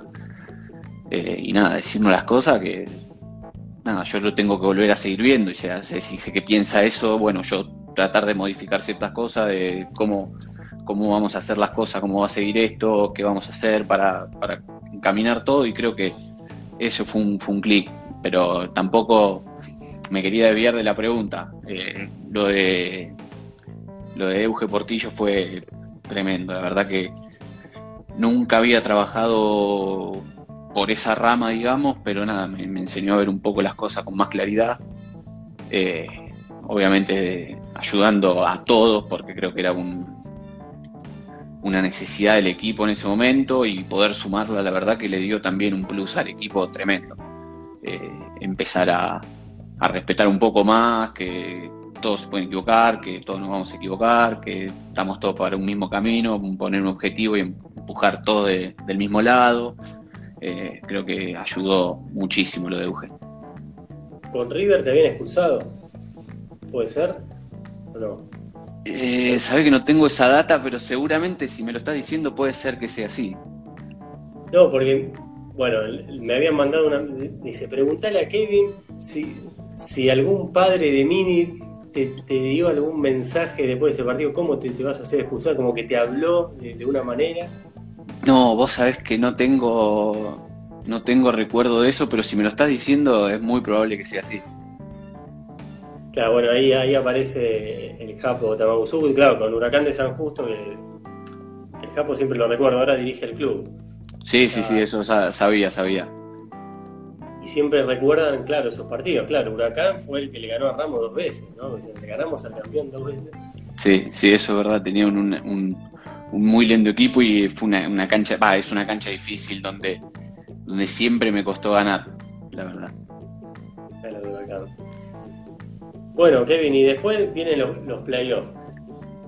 Eh, y nada, decirnos las cosas que nada, yo lo tengo que volver a seguir viendo. Y sea, si que piensa eso, bueno, yo tratar de modificar ciertas cosas, de cómo, cómo vamos a hacer las cosas, cómo va a seguir esto, qué vamos a hacer para, para encaminar todo. Y creo que eso fue un, fue un clic. Pero tampoco me quería desviar de la pregunta. Eh, lo de lo de Euge Portillo fue tremendo, la verdad que nunca había trabajado por esa rama, digamos, pero nada, me, enseñó a ver un poco las cosas con más claridad. Eh, obviamente ayudando a todos, porque creo que era un, una necesidad del equipo en ese momento y poder sumarla, la verdad que le dio también un plus al equipo tremendo. Eh, empezar a, a respetar un poco más, que todos se pueden equivocar, que todos nos vamos a equivocar, que estamos todos para un mismo camino, poner un objetivo y empujar todo del mismo lado. Eh, creo que ayudó muchísimo lo de Eugen. ¿Con River te habían expulsado? ¿Puede ser? ¿O no? Eh, Sabes que no tengo esa data, pero seguramente si me lo estás diciendo puede ser que sea así. No, porque, bueno, me habían mandado una. Dice, pregúntale a Kevin si si algún padre de Mini te, dio algún mensaje después de ese partido, ¿cómo te, vas a hacer expulsar? ¿Como que te habló de, una manera? No, vos sabés que no tengo no tengo recuerdo de eso, pero si me lo estás diciendo es muy probable que sea así. Claro, bueno, ahí, ahí aparece el Japo y claro, con Huracán de San Justo, que el Japo siempre lo recuerdo, ahora dirige el club. Sí, sí, sí, ah. eso sabía, sabía y siempre recuerdan, claro, esos partidos. Claro, Huracán fue el que le ganó a Ramos dos veces, ¿no? le ganamos al campeón dos veces. Sí, sí, eso es verdad. Tenían un, un, muy lindo equipo y fue una, cancha, va, es una cancha difícil donde, donde siempre me costó ganar, la verdad. Bueno, Kevin, y después vienen los, playoffs.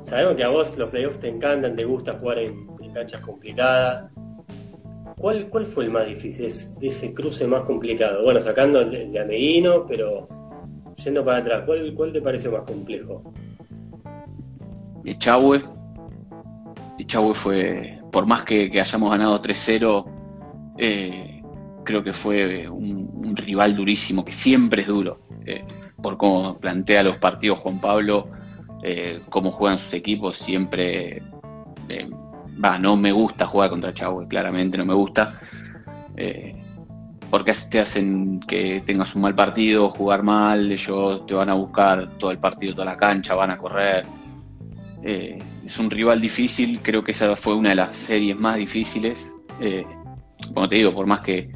Sabemos que a vos los playoffs te encantan, te gusta jugar en canchas complicadas. ¿Cuál, ¿Cuál fue el más difícil, ese cruce más complicado? Bueno, sacando el de Ameguino, pero yendo para atrás, ¿cuál, cuál te pareció más complejo? Echagüe. Echagüe fue, por más que, hayamos ganado 3-0, eh, creo que fue un, rival durísimo, que siempre es duro, eh, por cómo plantea los partidos Juan Pablo, eh, cómo juegan sus equipos, siempre va, no me gusta jugar contra Chau, claramente no me gusta. Eh, porque te hacen que tengas un mal partido, jugar mal, ellos te van a buscar todo el partido, toda la cancha, van a correr. Eh, es un rival difícil, creo que esa fue una de las series más difíciles. Eh, como te digo, por más que,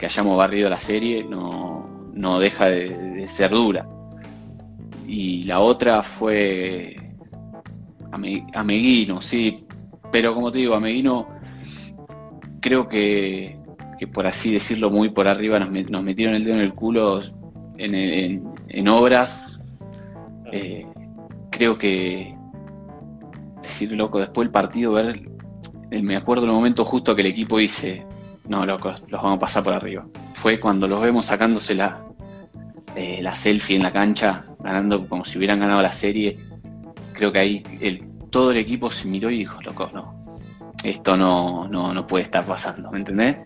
hayamos barrido la serie, no, deja de, ser dura. Y la otra fue Ameguino, sí, pero como te digo, a Meguino creo que, por así decirlo muy por arriba nos, metieron el dedo en el culo en, obras. Eh, creo que decir loco, después del partido, ver, eh, me acuerdo el momento justo que el equipo dice, no, locos, los vamos a pasar por arriba. Fue cuando los vemos sacándose la, eh, la selfie en la cancha, ganando como si hubieran ganado la serie. Creo que ahí el, todo el equipo se miró y dijo, loco, no, esto no, no, puede estar pasando, ¿me entendés?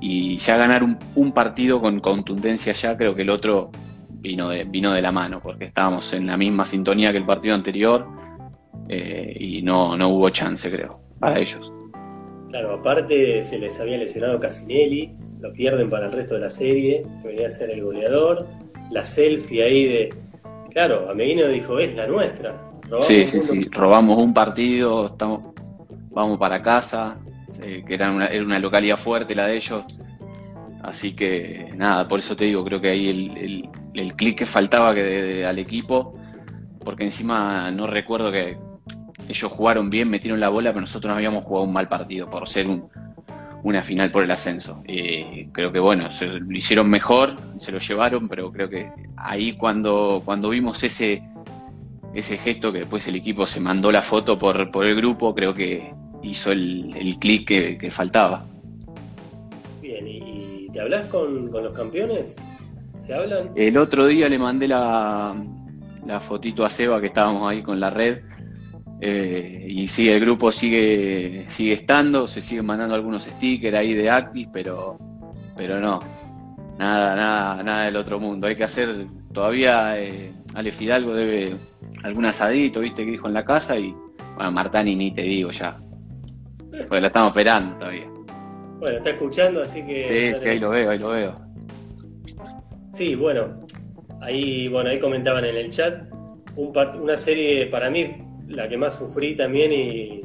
Y ya ganar un, partido con contundencia ya, creo que el otro vino de, vino de la mano, porque estábamos en la misma sintonía que el partido anterior eh, y no, no hubo chance, creo, para ellos. Claro, aparte se les había lesionado Casinelli, lo pierden para el resto de la serie, que venía a ser el goleador, la selfie ahí de... Claro, Ameguino dijo, es la nuestra, sí, sí, sí. Robamos un partido, estamos, vamos para casa, eh, que era una, era una localidad fuerte la de ellos. Así que nada, por eso te digo, creo que ahí el, el, clic que faltaba que al equipo porque encima no recuerdo que ellos jugaron bien, metieron la bola, pero nosotros no habíamos jugado un mal partido por ser una final por el ascenso. creo que bueno, se lo hicieron mejor, se lo llevaron, pero creo que ahí cuando, cuando vimos ese, ese gesto que después el equipo se mandó la foto por, por el grupo, creo que hizo el, el clic que, faltaba. Bien, ¿y, te hablas con, con los campeones? ¿Se hablan? El otro día le mandé la, la fotito a Seba que estábamos ahí con la red. Eh, y sí, el grupo sigue, sigue estando, se siguen mandando algunos stickers ahí de Actis, pero, pero no, nada, nada, nada del otro mundo. Hay que hacer, todavía eh, Ale Fidalgo debe algún asadito, viste, que dijo en la casa, y bueno, Martani ni te digo ya. Porque la estamos esperando todavía. Bueno, está escuchando, así que. Sí, sí, ahí lo veo, ahí lo veo. Sí, bueno, Ahí, bueno, ahí comentaban en el chat una serie para mí la que más sufrí también y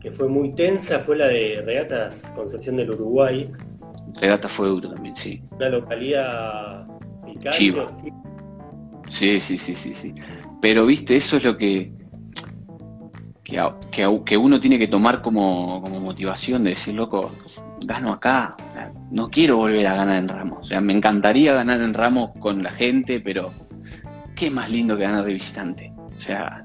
que fue muy tensa fue la de Regatas Concepción del Uruguay. Regatas fue duro también, sí. Una localidad picante. Sí, sí, sí, sí, sí. Pero viste, eso es lo que que, uno tiene que tomar como, como motivación de decir, loco, gano acá, no quiero volver a ganar en Ramos. O sea, me encantaría ganar en Ramos con la gente, pero qué más lindo que ganar de visitante. O sea,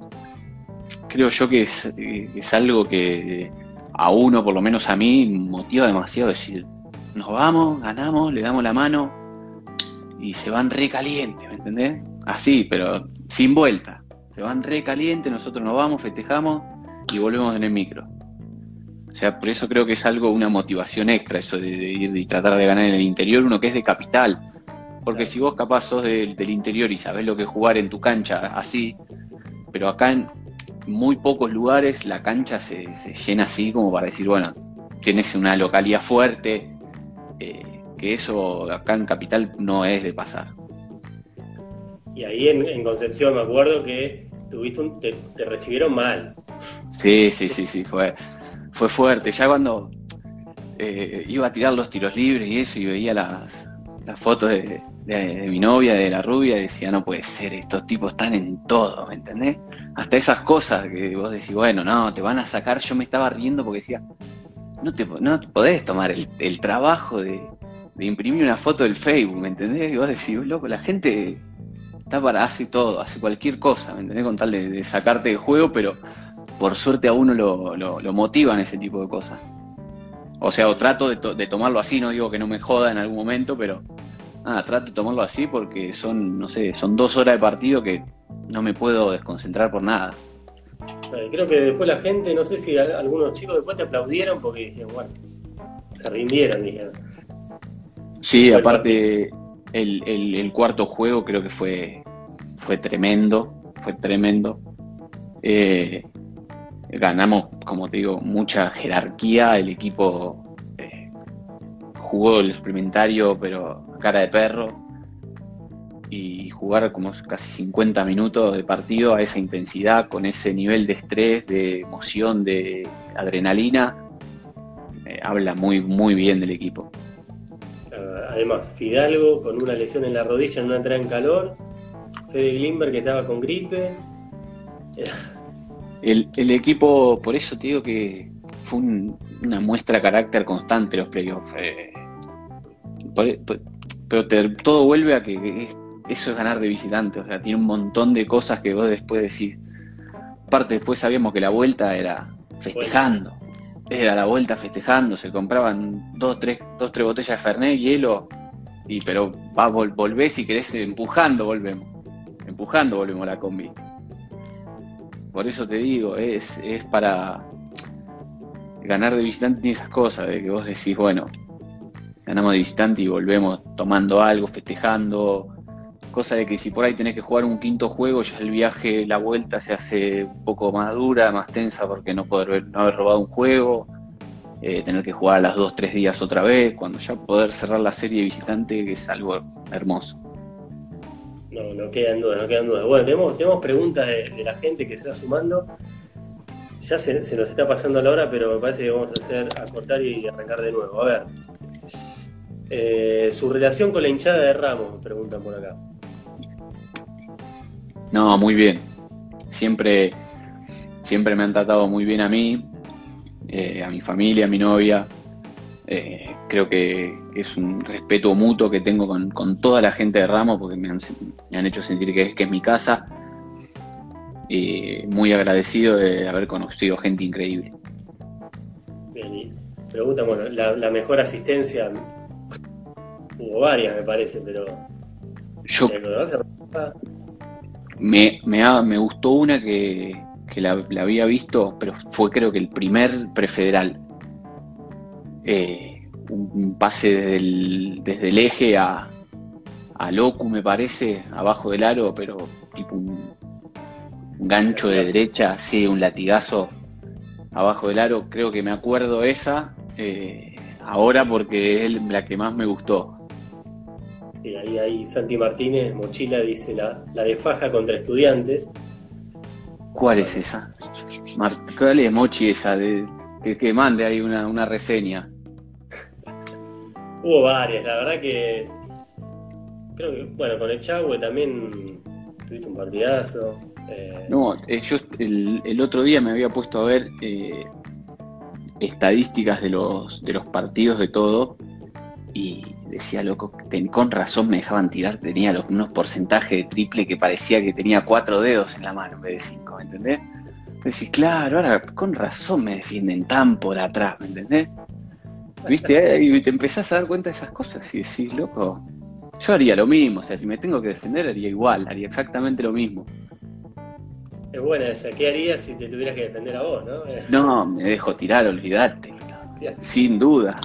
creo yo que es, algo que a uno, por lo menos a mí, motiva demasiado decir, nos vamos, ganamos, le damos la mano y se van re calientes, ¿me entendés? Así, pero sin vuelta. Se van re calientes, nosotros nos vamos, festejamos y volvemos en el micro. O sea, por eso creo que es algo, una motivación extra, eso de, ir y tratar de ganar en el interior, uno que es de capital. Porque si vos capaz sos del interior y sabés lo que es jugar en tu cancha así, pero acá en muy pocos lugares la cancha se, llena así como para decir, bueno, tienes una localidad fuerte, eh, que eso acá en capital no es de pasar. Y ahí en, Concepción me acuerdo que tuviste te recibieron mal. Sí, sí, sí, sí, fue, fue fuerte. Ya cuando eh, iba a tirar los tiros libres y eso, y veía las, las fotos de, mi novia, de la rubia, decía, no puede ser, estos tipos están en todo, ¿me entendés? Hasta esas cosas que vos decís, bueno, no, te van a sacar, yo me estaba riendo porque decía, no te, no podés tomar el, trabajo de, imprimir una foto del Facebook, ¿me entendés? Y vos decís, loco, la gente está para, hace todo, hace cualquier cosa, ¿me entendés? Con tal de, de sacarte de juego, pero por suerte a uno lo, lo, motivan ese tipo de cosas. O sea, o trato de, tomarlo así, no digo que no me joda en algún momento, pero nada, trato de tomarlo así porque son, no sé, son dos horas de partido que no me puedo desconcentrar por nada. Creo que después la gente, no sé si algunos chicos después te aplaudieron porque dijeron, bueno, se rindieron, dijeron. Sí, aparte el, cuarto juego creo que fue, fue tremendo, fue tremendo. Eh, ganamos, como te digo, mucha jerarquía, el equipo eh, jugó el experimentario, pero cara de perro, y jugar como casi 50 minutos de partido a esa intensidad, con ese nivel de estrés, de emoción, de adrenalina, eh, habla muy, muy bien del equipo. Además, Fidalgo con una lesión en la rodilla en una entrada en calor, Fede Glimber que estaba con gripe. El, equipo, por eso te digo que fue una muestra de carácter constante los playoffs. Eh, pero todo vuelve a que eso es ganar de visitante. O sea, tiene un montón de cosas que vos después decís. Aparte, después sabíamos que la vuelta era festejando. Era la vuelta festejando. Se compraban dos, tres, dos, tres botellas de Fernet, hielo. Y, pero va, volvés y querés empujando, volvemos. Empujando volvemos a la combi. Por eso te digo, es, es para ganar de visitante y esas cosas, de que vos decís, bueno, ganamos de visitante y volvemos tomando algo, festejando, cosa de que si por ahí tenés que jugar un quinto juego, ya el viaje, la vuelta se hace un poco más dura, más tensa porque no poder no haber robado un juego, eh, tener que jugar a las dos, tres días otra vez, cuando ya poder cerrar la serie de visitante, que es algo hermoso. No, no quedan dudas, no quedan dudas. Bueno, tenemos, tenemos preguntas de, la gente que se va sumando. Ya se, nos está pasando la hora, pero me parece que vamos a hacer a cortar y arrancar de nuevo. A ver. Eh, su relación con la hinchada de Ramos, preguntan por acá. No, muy bien, siempre, siempre me han tratado muy bien a mí, eh, a mi familia, a mi novia. Eh, creo que, es un respeto mutuo que tengo con, toda la gente de Ramos porque me han, hecho sentir que, que, es mi casa. Y muy agradecido de haber conocido gente increíble. Bien, pregunta, bueno, la, mejor asistencia, hubo varias me parece, pero... Yo... Me, me, me gustó una que, la, había visto, pero fue creo que el primer prefederal. Eh, un, pase desde el, desde el eje a, a Locu, me parece, abajo del aro, pero tipo un, gancho de derecha, sí, un latigazo abajo del aro. Creo que me acuerdo esa eh, ahora porque es la que más me gustó. Sí, ahí, ahí Santi Martínez, mochila, dice la, la de faja contra estudiantes. ¿Cuál es esa? ¿Cuál es Mochi esa? De, que, mande ahí una, una reseña. Hubo varias, la verdad que creo que, bueno, con el Chagüe también tuviste un partidazo. Eh. No, eh, yo el, el, otro día me había puesto a ver eh, estadísticas de los, de los partidos de todo y decía, loco, con razón me dejaban tirar, tenía los, unos porcentajes de triple que parecía que tenía cuatro dedos en la mano en vez de cinco, ¿me entendés? Decís, claro, ahora con razón me defienden tan por atrás, ¿me entendés? ¿Viste? Y te empezás a dar cuenta de esas cosas y decís, loco, yo haría lo mismo, o sea, si me tengo que defender haría igual, haría exactamente lo mismo. Es buena esa, ¿qué harías si te tuvieras que defender a vos, no? No, me dejo tirar, olvídate, sin duda.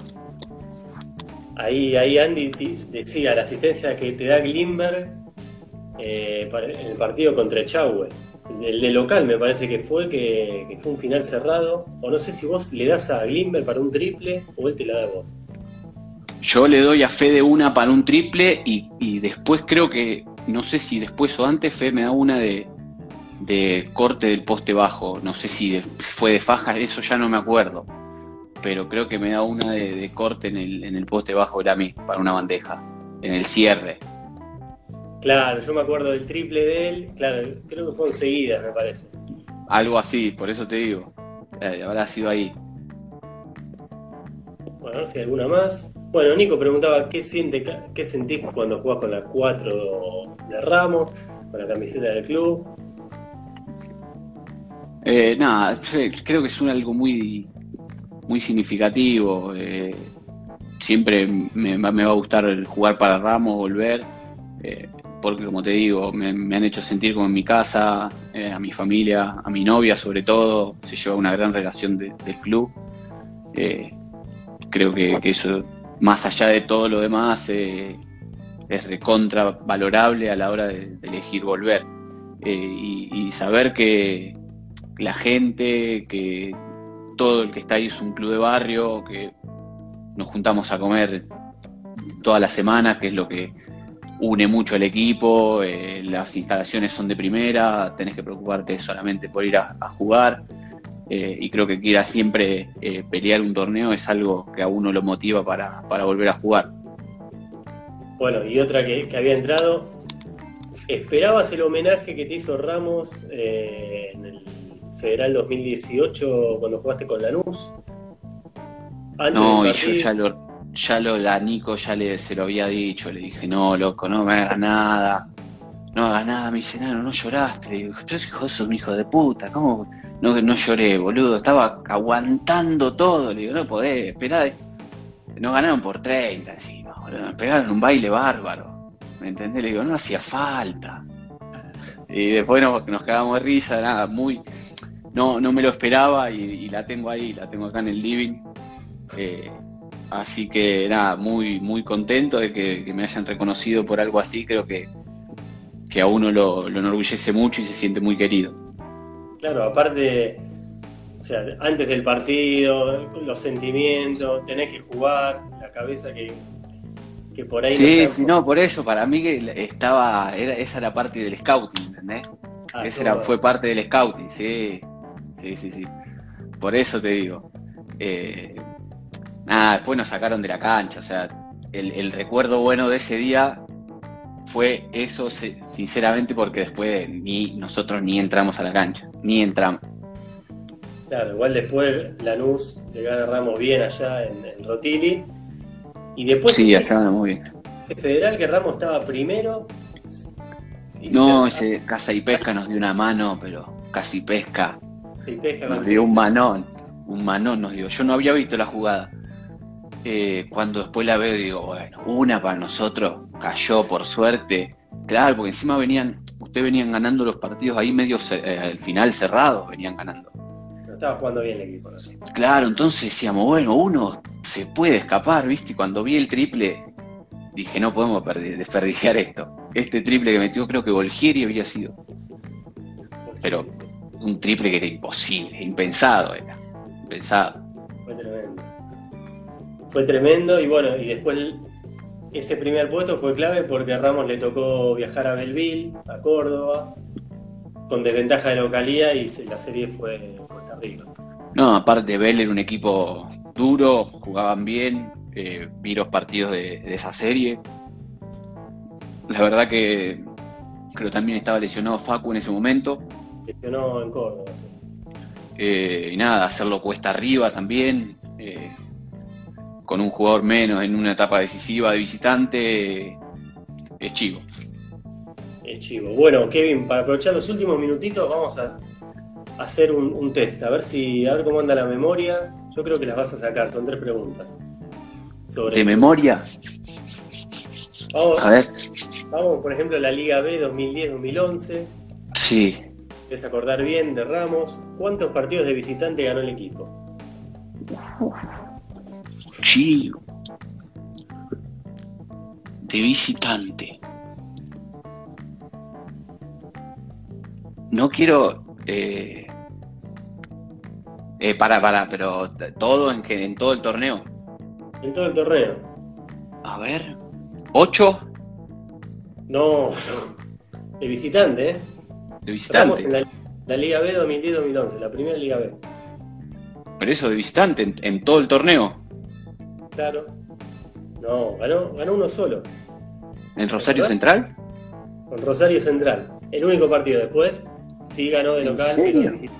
Ahí, ahí Andy decía la asistencia que te da Glimberg eh, en el partido contra Echagüe. El de local me parece que fue, que, fue un final cerrado. O no sé si vos le das a Glimberg para un triple o él te la da a vos. Yo le doy a Fede una para un triple y, después creo que, no sé si después o antes, Fede me da una de, de corte del poste bajo. No sé si fue de faja, eso ya no me acuerdo pero creo que me da una de, corte en el, en el poste bajo era mí, para una bandeja, en el cierre. Claro, yo me acuerdo del triple de él, claro, creo que fue seguidas, me parece. Algo así, por eso te digo, eh, habrá sido ahí. Bueno, a ver si hay alguna más. Bueno, Nico preguntaba, ¿qué, siente, qué sentís cuando jugás con la 4 de Ramos, con la camiseta del club? Eh, nada, creo que es un algo muy muy significativo. Eh, siempre me, va a gustar jugar para Ramos, volver, eh, porque como te digo, me, han hecho sentir como en mi casa, eh, a mi familia, a mi novia sobre todo, se lleva una gran relación del club. creo que, eso, más allá de todo lo demás, es recontra valorable a la hora de, elegir volver. y saber que la gente que todo el que está ahí es un club de barrio, que nos juntamos a comer toda la semana, que es lo que une mucho al equipo, eh, las instalaciones son de primera, tenés que preocuparte solamente por ir a, jugar. Eh, y creo que quiera siempre eh, pelear un torneo es algo que a uno lo motiva para, volver a jugar. Bueno, y otra que, había entrado, ¿esperabas el homenaje que te hizo Ramos en el Federal 2018 cuando jugaste con Lanús? no, y yo ya lo, ya lo, la Nico ya le, se lo había dicho, le dije, no, loco, no me hagas nada, no hagas nada, me dice, no, no lloraste, le digo, yo soy un hijo de puta, ¿cómo? No, no lloré, boludo, estaba aguantando todo, le digo, no podés, esperá, nos ganaron por 30 encima, boludo, me pegaron un baile bárbaro, ¿me entendés? Le digo, no hacía falta. Y después nos, nos cagamos de risa, nada, muy, no, no me lo esperaba y, la tengo ahí, la tengo acá en el living. Eh, así que nada, muy, muy contento de que, me hayan reconocido por algo así, creo que, que a uno lo, enorgullece mucho y se siente muy querido. Claro, aparte, o sea, antes del partido, los sentimientos, tenés que jugar, la cabeza que, que por ahí... Sí, sí, no, por eso, para mí que estaba, era, esa era parte del scouting, ¿entendés? Ah, esa era, fue parte del scouting, sí. Sí, sí, sí. Por eso te digo. Eh, nada, después nos sacaron de la cancha. O sea, el, recuerdo bueno de ese día fue eso, sinceramente, porque después ni nosotros ni entramos a la cancha, ni entramos. Claro, igual después Lanús le gana Ramos bien allá en, Rotili. Y después. Sí, allá muy bien. Federal que Ramos estaba primero. No, ese Casa y Pesca nos dio una mano, pero casi pesca. pesca nos dio un manón. Un manón nos dio. Yo no había visto la jugada. Eh, cuando después la veo digo, bueno, una para nosotros cayó por suerte. Claro, porque encima venían, ustedes venían ganando los partidos ahí medio eh, al final cerrados, venían ganando. No estaba jugando bien el equipo. Claro, entonces decíamos, bueno, uno se puede escapar, ¿viste? Y cuando vi el triple, dije, no podemos desperdiciar esto. Este triple que metió, creo que Volgieri había sido. Pero un triple que era imposible, impensado era. Impensado. Fue tremendo. Fue tremendo y bueno, y después ese primer puesto fue clave porque a Ramos le tocó viajar a Belville, a Córdoba, con desventaja de localía y la serie fue, terrible. No, aparte Bell era un equipo duro, jugaban bien, eh, vi los partidos de, esa serie. La verdad que creo también estaba lesionado Facu en ese momento. Lesionó en Córdoba, eh, y nada, hacerlo cuesta arriba también, eh, con un jugador menos en una etapa decisiva de visitante, es chivo. Es chivo. Bueno, Kevin, para aprovechar los últimos minutitos, vamos a hacer un, test, a ver si, a ver cómo anda la memoria. Yo creo que las vas a sacar, son tres preguntas. ¿De memoria? Vamos, a ver. Vamos, por ejemplo, a la Liga B 2010-2011. Sí. Acordar bien de Ramos. ¿Cuántos partidos de visitante ganó el equipo? Chido. De visitante. No quiero. Eh, eh, para, para, pero todo en, en todo el torneo. En todo el torneo. A ver. ¿Ocho? No, de visitante, ¿eh? De visitante. Estamos en la, Liga B 2010-2011, la primera Liga B. Pero eso de visitante, en, todo el torneo. Claro. No, ganó, ganó uno solo. ¿En Rosario Central? Con Rosario Central. El único partido después, sí ganó de local. ¿En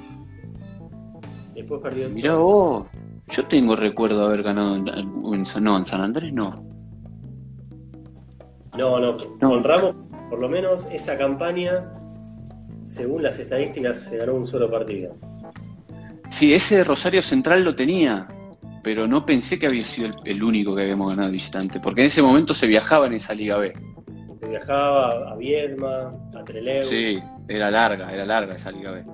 Después perdió. Mirá vos. Yo tengo recuerdo de haber ganado en, no, en San Andrés no. No, no, con Ramos, por lo menos esa campaña, según las estadísticas, se ganó un solo partido. Sí, ese de Rosario Central lo tenía, pero no pensé que había sido el, único que habíamos ganado visitante, porque en ese momento se viajaba en esa Liga B. Se viajaba a Viedma, a Trelew. Sí, era larga, era larga esa Liga B.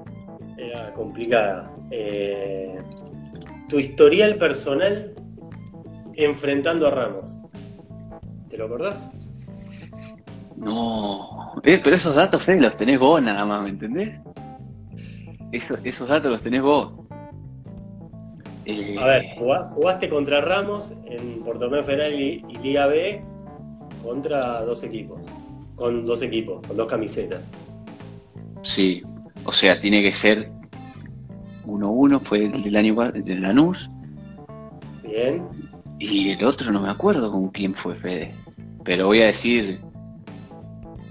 Era complicada. Eh, tu historial personal enfrentando a Ramos. ¿Te lo acordás? No, eh, pero esos datos, Fede, los tenés vos nada más, ¿me entendés? esos datos los tenés vos. Eh, a ver, jugaste contra Ramos en por torneo federal y, Liga B contra dos equipos, con dos equipos, con dos camisetas. Sí, o sea, tiene que ser 1-1 fue el del año de Lanús. Bien. Y el otro no me acuerdo con quién fue Fede. Pero voy a decir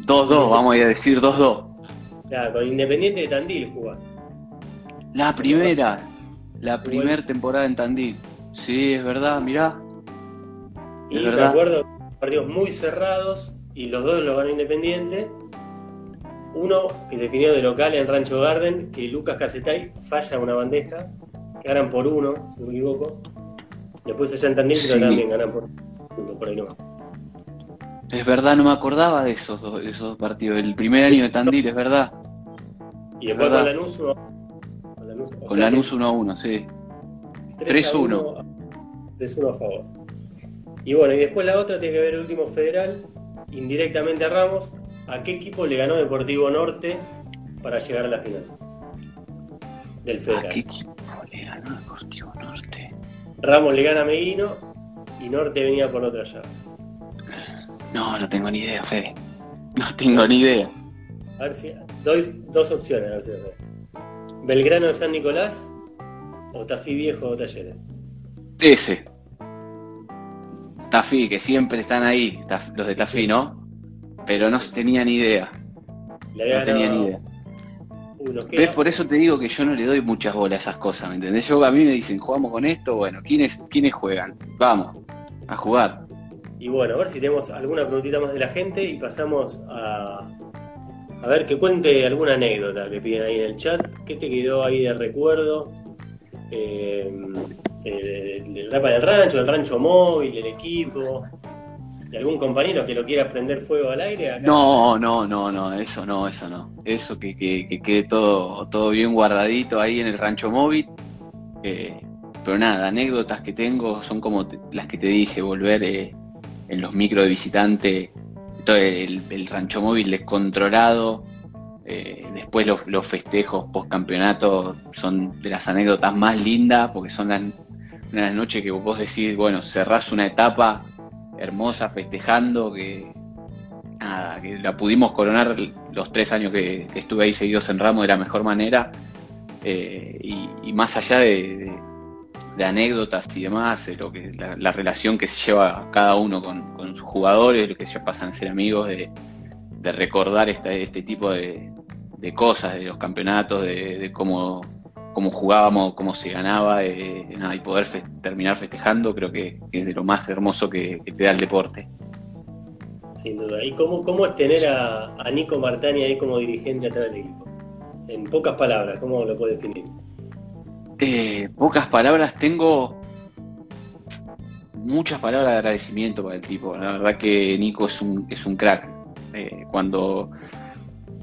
2-2, vamos a decir 2-2. Claro, con Independiente de Tandil jugaste. La primera, la primera temporada en Tandil. Sí, es verdad, mirá. y me acuerdo, partidos muy cerrados y los dos los ganó Independiente uno que definió de local en Rancho Garden, que Lucas Casetay falla una bandeja, ganan por uno, si no me equivoco. Después allá en Tandil, pero también ganan por uno, por ahí no. Es verdad, no me acordaba de esos dos, esos partidos. El primer año de Tandil, es verdad. Y después con Lanús 1 Con Lanús 1 a 1, sí. 3-1. 3-1 a favor. Y bueno, y después la otra tiene que ver el último federal, indirectamente a Ramos, ¿A qué equipo le ganó Deportivo Norte para llegar a la final? Del Federal. ¿A qué equipo le ganó Deportivo Norte? Ramos le gana a Meguino y Norte venía por otra llave. No, no tengo ni idea, Fede. No tengo ni idea. A ver si. Doy dos opciones, a ver si Belgrano de San Nicolás o Tafí Viejo o Talleres. Ese. Tafí, que siempre están ahí, los de Tafí, ¿no? pero no tenía ni idea. no tenía ni idea. ¿Ves? Por eso te digo que yo no le doy muchas bolas a esas cosas, ¿me entendés? Yo, a mí me dicen, jugamos con esto, bueno, ¿quiénes, ¿quiénes juegan? Vamos, a jugar. Y bueno, a ver si tenemos alguna preguntita más de la gente y pasamos a, a ver que cuente alguna anécdota que piden ahí en el chat. ¿Qué te quedó ahí de recuerdo? Eh, eh, del rapa del rancho, del rancho móvil, el equipo, de algún compañero que lo quiera prender fuego al aire. No, no, no, no, eso no, eso no. Eso que, que, quede todo, todo bien guardadito ahí en el rancho móvil. Eh, pero nada, anécdotas que tengo son como las que te dije, volver eh, en los micros de visitante, todo el, rancho móvil descontrolado, eh, después los, los festejos post campeonato son de las anécdotas más lindas porque son las, una noche que vos decís, bueno, cerrás una etapa hermosa festejando, que nada, que la pudimos coronar los tres años que, estuve ahí seguidos en Ramos de la mejor manera. Eh, y, más allá de, anécdotas y demás, lo que, la, relación que se lleva cada uno con, sus jugadores, lo que ya pasan a ser amigos, de, recordar este, este tipo de, cosas, de los campeonatos, de cómo cómo jugábamos, cómo se ganaba eh, y poder terminar festejando, creo que, es de lo más hermoso que, te da el deporte. Sin duda. ¿Y cómo, cómo es tener a, Nico Martani ahí como dirigente atrás del equipo? En pocas palabras, ¿cómo lo puedes definir? Eh, pocas palabras, tengo muchas palabras de agradecimiento para el tipo. La verdad que Nico es un, es un crack. Eh, cuando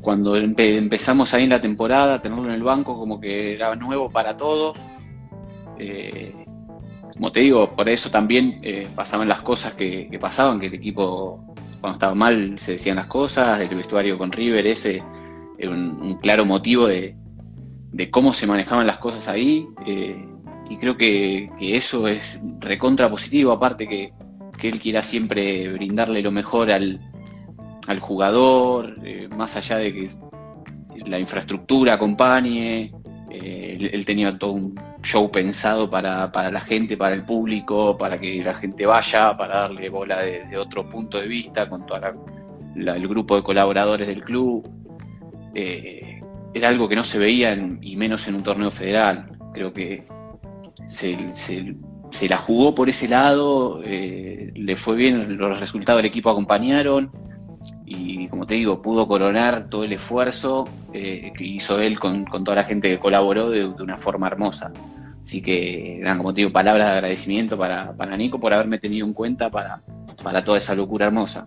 cuando empezamos ahí en la temporada, tenerlo en el banco como que era nuevo para todos. Eh, como te digo, por eso también eh, pasaban las cosas que, pasaban, que el equipo cuando estaba mal se decían las cosas, el vestuario con River, ese era un, claro motivo de, cómo se manejaban las cosas ahí. Eh, y creo que, eso es recontra positivo, aparte que él quiera siempre brindarle lo mejor al, al jugador, eh, más allá de que la infraestructura acompañe, eh, él, tenía todo un show pensado para, la gente, para el público, para que la gente vaya, para darle bola de, otro punto de vista con todo el grupo de colaboradores del club. Era algo que no se veía y menos en un torneo federal. Creo que se, la jugó por ese lado, le fue bien, los resultados del equipo acompañaron y como te digo, pudo coronar todo el esfuerzo eh, que hizo él con, toda la gente que colaboró de, una forma hermosa. Así que eran, como te digo, palabras de agradecimiento para, para Nico por haberme tenido en cuenta para, para toda esa locura hermosa.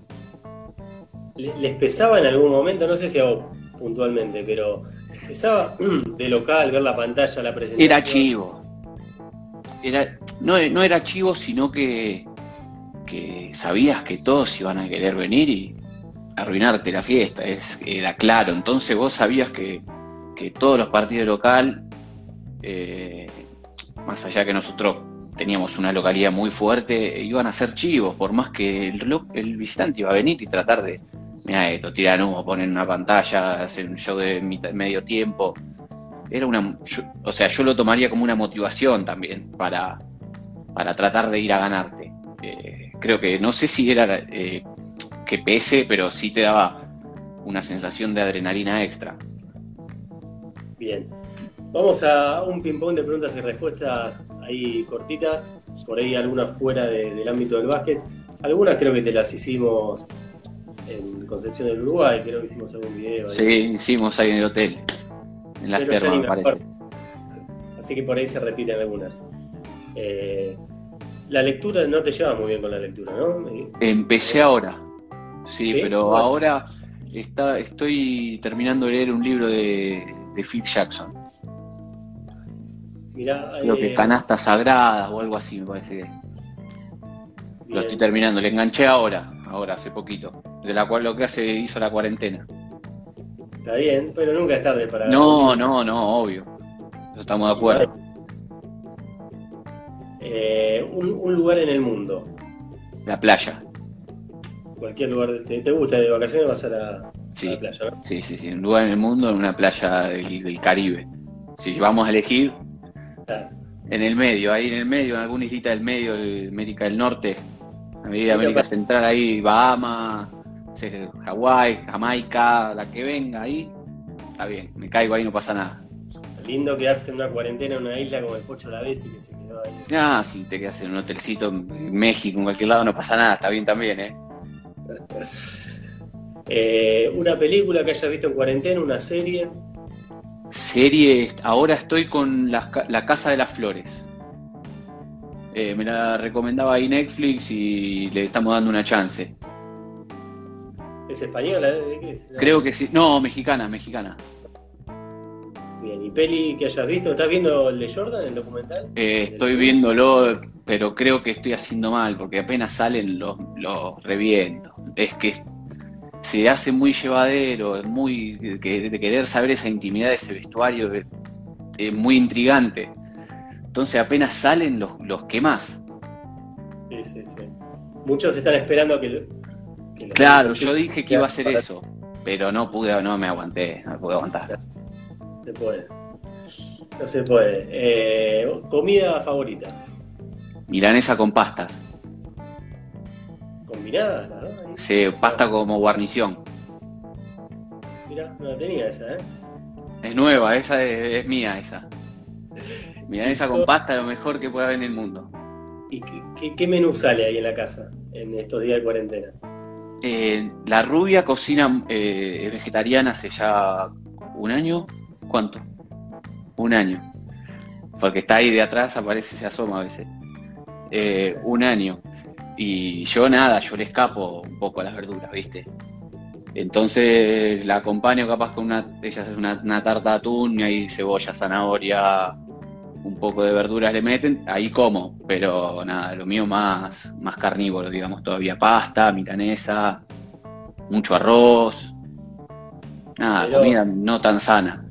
¿Les pesaba en algún momento, no sé si a vos puntualmente, pero pesaba de local ver la pantalla, la presentación? Era chivo. Era, no, no era chivo, sino que, que sabías que todos iban a querer venir y, arruinarte la fiesta, es, era claro. Entonces vos sabías que, todos los partidos local, eh, más allá que nosotros teníamos una localidad muy fuerte, iban a ser chivos, por más que el, el visitante iba a venir y tratar de, mira esto, tirar humo, poner una pantalla, hacer un show de medio tiempo. Era una, o sea, yo lo tomaría como una motivación también para, para tratar de ir a ganarte. Eh, creo que no sé si era eh, que pese, pero sí te daba una sensación de adrenalina extra. Bien. Vamos a un ping-pong de preguntas y respuestas ahí cortitas, por ahí algunas fuera del ámbito del básquet. Algunas creo que te las hicimos en Concepción del Uruguay, creo que hicimos algún video. Sí, hicimos ahí en el hotel, en las termas, me parece. Así que por ahí se repiten algunas. Eh, la lectura no te lleva muy bien con la lectura, ¿no? Empecé ahora. Sí, pero ahora está, estoy terminando de leer un libro de, Phil Jackson. Creo que eh, Canasta Sagrada o algo así, me parece que. Lo estoy terminando, le enganché ahora, ahora, hace poquito. De la cual lo que hace hizo la cuarentena. Está bien, pero nunca es tarde para. No, no, no, obvio. Estamos de acuerdo. Eh, un lugar en el mundo. La playa cualquier lugar. ¿Te, te gusta de vacaciones vas a la, playa, ¿no? Sí, sí, sí. Un lugar en el mundo, en una playa del, Caribe. Si vamos a elegir, en el medio, ahí en el medio, en alguna islita del medio de América del Norte, América, América Central, ahí Bahamas, Hawái, Jamaica, la que venga ahí, está bien, me caigo ahí, no pasa nada. Lindo quedarse en una cuarentena en una isla como el Pocho la vez y que se quedó ahí. Ah, si te quedas en un hotelcito en México, en cualquier lado, no pasa nada, está bien también, ¿eh? eh una película que hayas visto en cuarentena, una serie. Serie, ahora estoy con La, Casa de las Flores. Eh, me la recomendaba ahí Netflix y le estamos dando una chance. ¿Es española? Creo que sí. No, mexicana, mexicana. Bien, ¿y peli que hayas visto? ¿Estás viendo el de Jordan, el documental? Eh, estoy viéndolo, pero creo que estoy haciendo mal, porque apenas salen los, los revientos. Es que se hace muy llevadero, muy de, querer saber esa intimidad de ese vestuario, es muy intrigante. Entonces apenas salen los, los que más. Sí, sí, sí. Muchos están esperando que, claro, yo dije que iba a hacer eso, pero no pude, no me aguanté, no pude aguantar. No se puede. No se puede. Eh, ¿Comida favorita? Milanesa con pastas. ¿Combinada? ¿no? Sí, pasta como guarnición. Mira, no la tenía esa, ¿eh? Es nueva, esa es, mía, esa. Milanesa con pasta lo mejor que puede haber en el mundo. ¿Y qué, qué menú sale ahí en la casa en estos días de cuarentena? Eh, la rubia cocina eh, vegetariana hace ya un año. ¿Cuánto? Un año. Porque está ahí de atrás, aparece, se asoma a veces. Eh, un año. Y yo nada, yo le escapo un poco a las verduras, ¿viste? Entonces la acompaño capaz con una, ella hace una, una tarta de atún y ahí cebolla, zanahoria, un poco de verduras le meten, ahí como, pero nada, lo mío más, más carnívoro, digamos, todavía pasta, milanesa, mucho arroz, nada, comida no tan sana.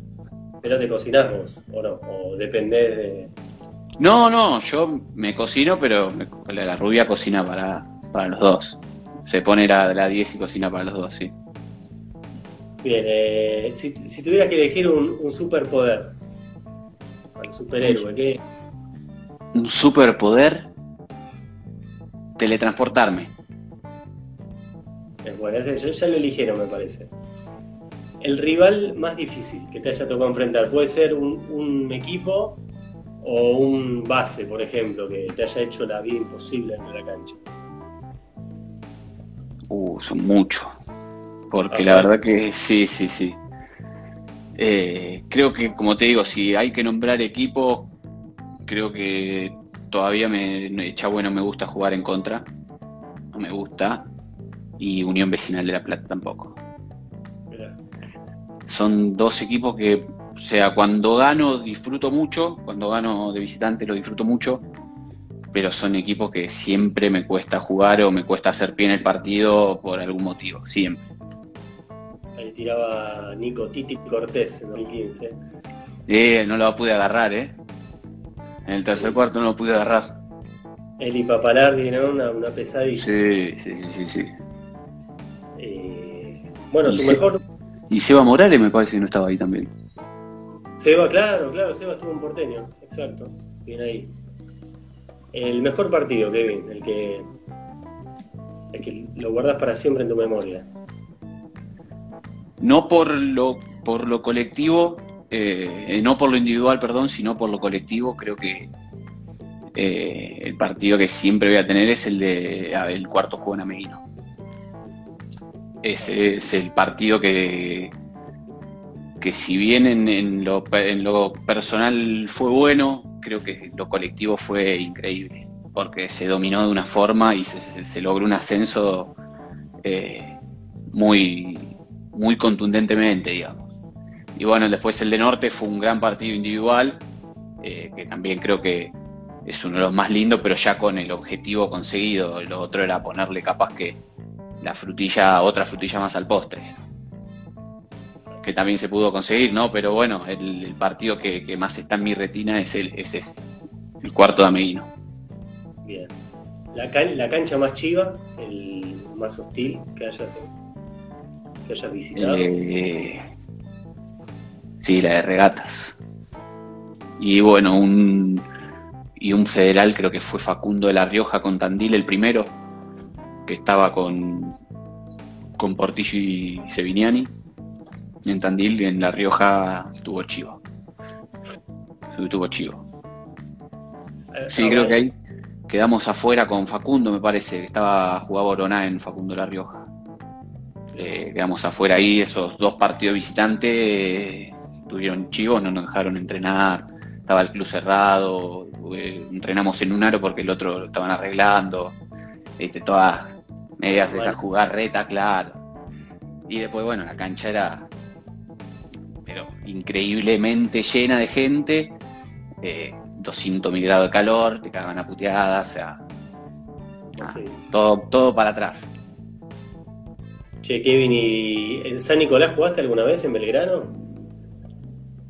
¿Pero te cocinás vos o no? ¿O dependés de...? No, no, yo me cocino, pero la, rubia cocina para, para los dos. Se pone la, la 10 y cocina para los dos, sí. Bien, eh, si, tuvieras que elegir un, un superpoder, superhéroe? ¿qué? Un superpoder. Teletransportarme. Es bueno, ese, ya lo eligieron, me parece. El rival más difícil que te haya tocado enfrentar puede ser un, equipo o un base, por ejemplo, que te haya hecho la vida imposible dentro de la cancha. Uh, son muchos. Porque la verdad que sí, sí, sí. Eh, creo que, como te digo, si hay que nombrar equipo, creo que todavía me, bueno me gusta jugar en contra. No me gusta. Y Unión Vecinal de La Plata tampoco. Son dos equipos que, o sea, cuando gano disfruto mucho, cuando gano de visitante lo disfruto mucho, pero son equipos que siempre me cuesta jugar o me cuesta hacer pie en el partido por algún motivo, siempre tiraba Nico Titi Cortés en 2015. Eh, no lo pude agarrar, ¿eh? En el tercer cuarto no lo pude agarrar. Eli Papalardi, ¿no? Una, una pesadilla. Sí, sí, sí, sí. Eh, bueno, tu mejor. Y Seba Morales me parece que no estaba ahí también. Seba, claro, claro, Seba estuvo en porteño, exacto. Bien ahí. El mejor partido, Kevin, el que, el que lo guardas para siempre en tu memoria no por lo, por lo colectivo, eh, no por lo individual, perdón, sino por lo colectivo, creo que eh, el partido que siempre voy a tener es el de el cuarto juego en Ameguino. Ese es el partido que, que si bien en, lo, en, lo, personal fue bueno, creo que lo colectivo fue increíble, porque se dominó de una forma y se, logró un ascenso eh, muy, muy contundentemente, digamos. Y bueno, después el de Norte fue un gran partido individual, eh, que también creo que es uno de los más lindos, pero ya con el objetivo conseguido. Lo otro era ponerle capaz que la frutilla, otra frutilla más al postre. Que también se pudo conseguir, ¿no? Pero bueno, el, partido que, más está en mi retina es, el, ese, el cuarto de Ameguino. Bien. La, la cancha más chiva, el más hostil que haya que hayas visitado? Eh, sí, la de regatas. Y bueno, un, y un federal, creo que fue Facundo de la Rioja con Tandil el primero, que estaba con, con Portillo y Seviniani. En Tandil, en La Rioja, tuvo Chivo. Tuvo Chivo. Eh, Sí, ah, creo bueno. que ahí quedamos afuera con Facundo, me parece, que estaba jugaba Oroná en Facundo La Rioja. Eh, quedamos afuera ahí, esos dos partidos visitantes eh, tuvieron chivos, no nos dejaron entrenar, estaba el club cerrado, eh, entrenamos en un aro porque el otro lo estaban arreglando, este, todas medias Bueno. jugar reta, claro. Y después, bueno, la cancha era pero increíblemente llena de gente, eh, 200 mil grados de calor, te cagan a puteadas, o sea, Sí. todo, todo para atrás. Che, Kevin, ¿y en San Nicolás jugaste alguna vez en Belgrano?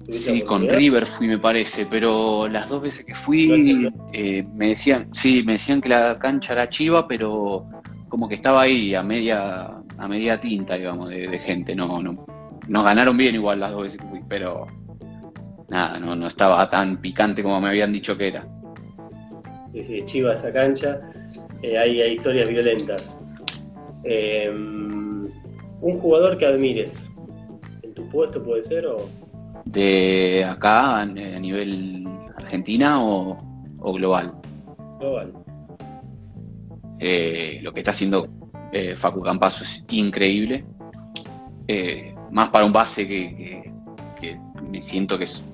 ¿Tuviste Sí, con? River fui, me parece, pero las dos veces que fui eh, me decían, sí, me decían que la cancha era chiva, pero como que estaba ahí a media, a media tinta, digamos, de, de gente. No, no, no ganaron bien igual las dos veces que fui, pero nada, no, no estaba tan picante como me habían dicho que era. Sí, sí, chiva esa cancha. Eh, hay, hay historias violentas. Eh, un jugador que admires. ¿En tu puesto puede ser o...? De acá, a, nivel Argentina o, o global. global? Eh, lo que está haciendo eh, Facu Campazo es increíble. Eh, más para un base que, que- siento que es,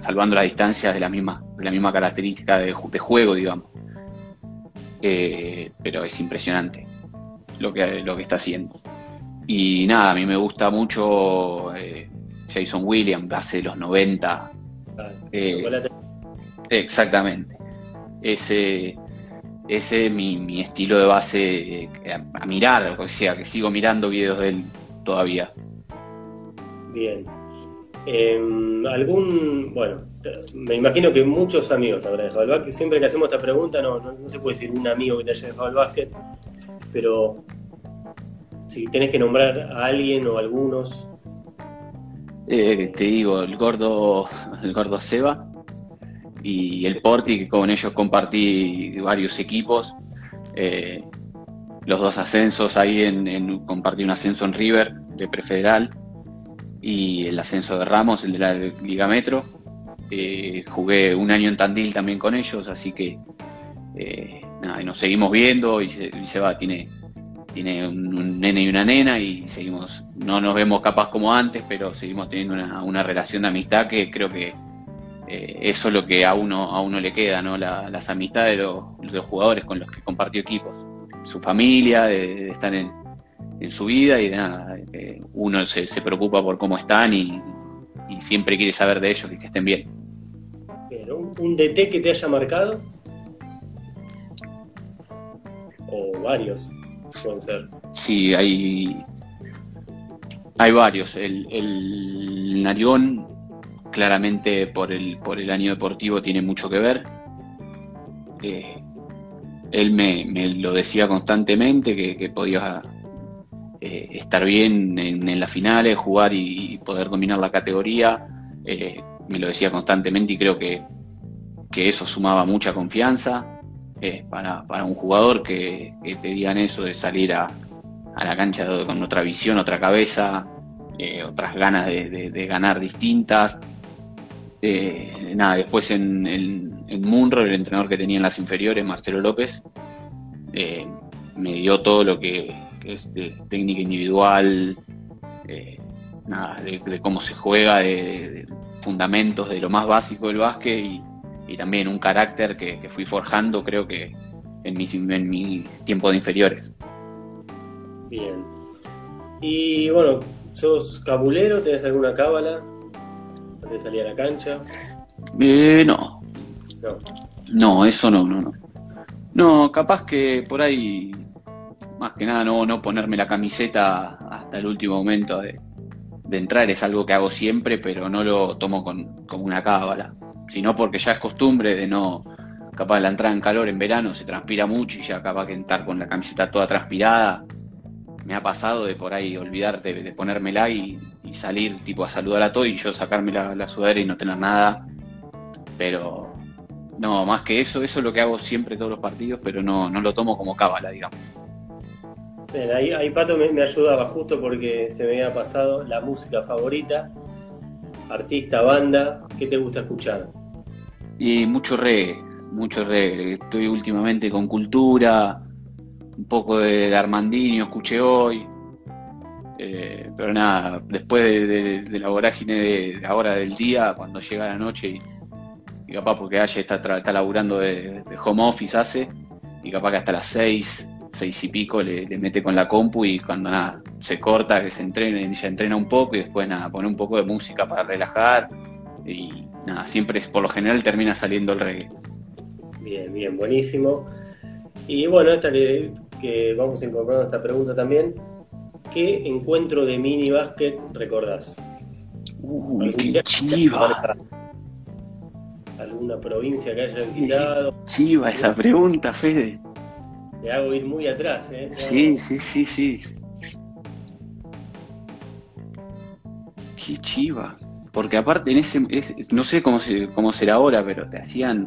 salvando las distancias, de la misma, de la misma característica de, de juego, digamos. Eh, pero es impresionante lo que, lo que está haciendo. Y nada, a mí me gusta mucho eh, Jason Williams, de los 90, Ah, Eh, chocolate. Exactamente. Ese, ese es mi, mi estilo de base eh, a, a mirar, o sea, que sigo mirando videos de él todavía. Bien. Eh, algún, bueno, me imagino que muchos amigos te habrán dejado el básquet. Siempre que hacemos esta pregunta no, no, no se puede decir un amigo que te haya dejado el básquet, pero si tenés que nombrar a alguien o algunos, Eh, te digo, el gordo, el gordo Seba y el Porti, que con ellos compartí varios equipos. eh, los dos ascensos ahí en, en- compartí un ascenso en River de prefederal y el ascenso de Ramos, el de la Liga Metro. Eh, jugué un año en Tandil también con ellos, así que eh, nada, y nos seguimos viendo y se, y Seba tiene, tiene un, nene y una nena y seguimos, no nos vemos capaz como antes, pero seguimos teniendo una, una relación de amistad que creo que eh, eso es lo que a uno, a uno le queda, ¿no? La- las amistades de los, los jugadores con los que compartió equipos, su familia, de, estar en, en su vida y de nada, eh, uno se, se preocupa por cómo están y, y siempre quiere saber de ellos que estén bien. un, un DT que te haya marcado, o varios, pueden ser. Sí, hay, hay varios. El, el Narigón, claramente por el, por el año deportivo, tiene mucho que ver. Eh, él me, me lo decía constantemente, que, que podía eh, estar bien en, las finales, jugar y, y poder dominar la categoría. Eh, me lo decía constantemente y creo que, que eso sumaba mucha confianza para, un jugador que, que te digan eso de salir a, la cancha con otra visión, otra cabeza, eh, otras ganas de, ganar distintas. Eh, nada, después en, Munro, el entrenador que tenía en las inferiores, Marcelo López, eh, me dio todo lo que, es técnica individual, nada, de, de cómo se juega, de fundamentos, de lo más básico del básquet y, y también un carácter que, que fui forjando, creo que en mis, en mi tiempo de inferiores. Bien. Y bueno, ¿sos cabulero? ¿Tenés alguna cábala antes de salir a la cancha? Eh, no, No. no, eso no, no, no. No, capaz que por ahí, más que nada, no, no ponerme la camiseta hasta el último momento de, de entrar es algo que hago siempre, pero no lo tomo con, como una cábala, sino porque ya es costumbre de no, capaz la entrada en calor en verano se transpira mucho y ya capaz que entrar con la camiseta toda transpirada. Me ha pasado de por ahí olvidarte de, de ponérmela y, y salir tipo a saludar a todo y yo sacarme la, la sudadera y no tener nada. Pero no, más que eso, eso es lo que hago siempre todos los partidos, pero no, no lo tomo como cábala, digamos. ahí, Pato me, ayudaba justo porque se me había pasado la música favorita, artista, banda, ¿qué te gusta escuchar? Y mucho reggae, mucho reggae. Estoy últimamente con cultura, un poco de, Armandinho, escuché hoy. Eh, pero nada, después de, la vorágine de, la hora del día, cuando llega la noche y, capaz porque Aye está, está laburando de, home office hace, y capaz que hasta las seis, seis y pico le, mete con la compu y cuando nada, se corta, que se entrena, ya entrena un poco y después nada, pone un poco de música para relajar y nada, siempre por lo general termina saliendo el reggae. Bien, bien, buenísimo. Y bueno, esta que, vamos a incorporar esta pregunta también. ¿Qué encuentro de mini básquet recordás? Uy, qué chiva. ¿Alguna provincia que haya quitado? Chiva esa pregunta, Fede. Te hago ir muy atrás, ¿eh? Sí, sí, sí, sí. Qué chiva. Porque aparte en ese, no sé cómo, cómo será ahora, pero te hacían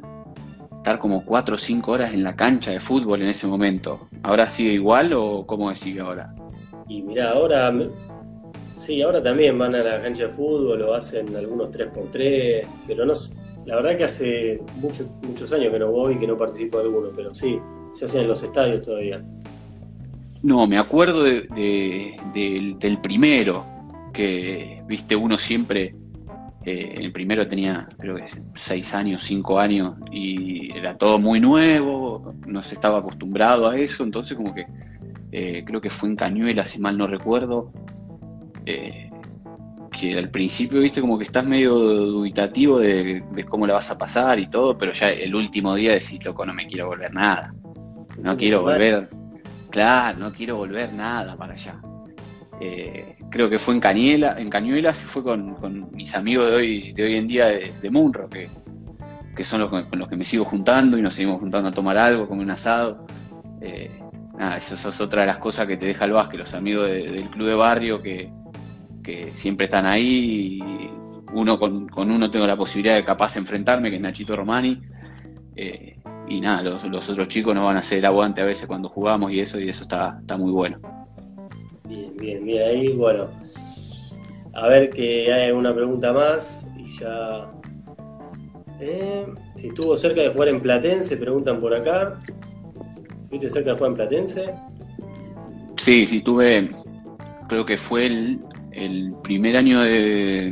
estar como cuatro o cinco horas en la cancha de fútbol en ese momento. ¿Ahora sigue igual o cómo sigue ahora? Y mira, ahora sí, ahora también van a la cancha de fútbol o hacen algunos 3x3, pero no la verdad que hace muchos muchos años que no voy y que no participo de alguno, pero sí, se hacen en los estadios todavía. No, me acuerdo del primero, que viste uno siempre eh, el primero tenía, creo que seis años, cinco años, y era todo muy nuevo, no se estaba acostumbrado a eso, entonces como que eh, creo que fue en Cañuela, si mal no recuerdo, eh, que al principio, viste, como que estás medio dubitativo de, cómo la vas a pasar y todo, pero ya el último día decís, loco, no me quiero volver nada, no quiero volver, claro, no quiero volver nada para allá. Eh, creo que fue en Cañuela, en Cañuelas, fue con, mis amigos de hoy, de hoy en día de, de Munro, que, son los con los que me sigo juntando y nos seguimos juntando a tomar algo, comer un asado. Eh, nada, esa es otra de las cosas que te deja el básquet, los amigos del club de barrio que, siempre están ahí. Y uno con, uno tengo la posibilidad de capaz enfrentarme, que es Nachito Romani. Eh, y nada, los, los, otros chicos nos van a hacer aguante a veces cuando jugamos y eso, y eso está, está muy bueno. Bien, bien, bien ahí. Bueno, a ver que hay una pregunta más y ya. Eh, si estuvo cerca de jugar en Platense, preguntan por acá. ¿Viste cerca de jugar en Platense? Sí, sí, tuve. Creo que fue el, el primer año de.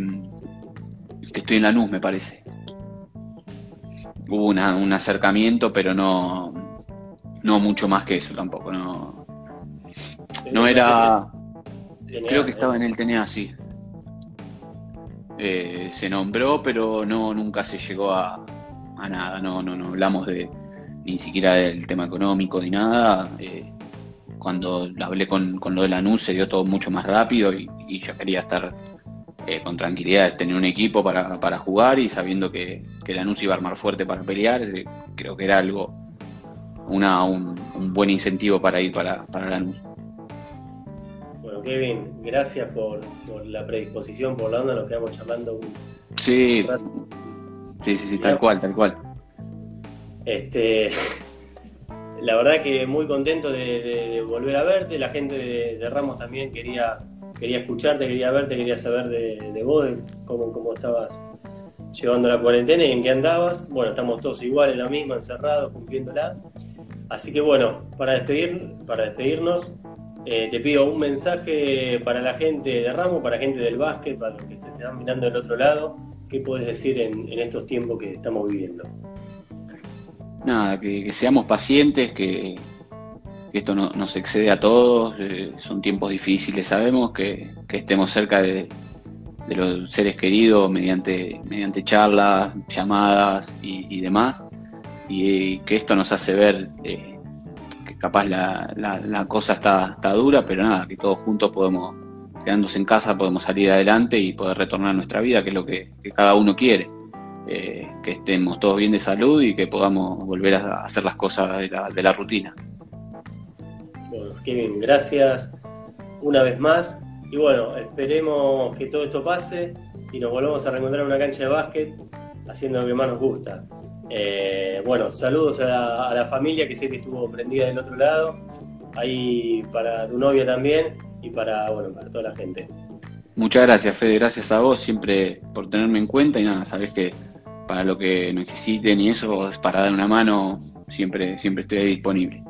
que estoy en la NUS, me parece. Hubo un acercamiento, pero no. No mucho más que eso tampoco, no no era. Creo que estaba en el TNA, sí. Eh, se nombró, pero no nunca se llegó a, nada. No, no, no hablamos de ni siquiera del tema económico ni nada. Eh, cuando hablé con, con, lo de la NUS se dio todo mucho más rápido y, yo quería estar eh, con tranquilidad, tener un equipo para, jugar y sabiendo que, que NUS iba a armar fuerte para pelear, creo que era algo, una, un, buen incentivo para ir para, para la NUS. Kevin, gracias por, la predisposición, por la onda, nos quedamos charlando un Sí, sí, sí, sí, tal cual, tal cual. Este, la verdad que muy contento de, volver a verte, la gente de, Ramos también quería, quería escucharte, quería verte, quería saber de, vos, de cómo, cómo estabas llevando la cuarentena y en qué andabas. Bueno, estamos todos igual en la misma, encerrados, cumpliéndola. Así que bueno, para, despedir, para despedirnos, eh, te pido un mensaje para la gente de Ramos, para la gente del básquet, para los que te están mirando del otro lado. ¿Qué puedes decir en, estos tiempos que estamos viviendo? Nada, que, seamos pacientes, que, esto no, nos excede a todos, eh, son tiempos difíciles, sabemos que, estemos cerca de, los seres queridos mediante, mediante charlas, llamadas y, demás, y, que esto nos hace ver eh, capaz la, la, cosa está, está, dura, pero nada, que todos juntos podemos, quedándose en casa, podemos salir adelante y poder retornar a nuestra vida, que es lo que, cada uno quiere. Eh, que estemos todos bien de salud y que podamos volver a hacer las cosas de la, de la rutina. Bueno, Kevin, gracias una vez más. Y bueno, esperemos que todo esto pase y nos volvamos a reencontrar en una cancha de básquet haciendo lo que más nos gusta. Eh, bueno, saludos a la, familia que sé que estuvo prendida del otro lado. Ahí para tu novia también y para, bueno, para toda la gente. Muchas gracias, Fede. Gracias a vos siempre por tenerme en cuenta. Y nada, sabés que para lo que necesiten y eso, para dar una mano, siempre, siempre estoy disponible.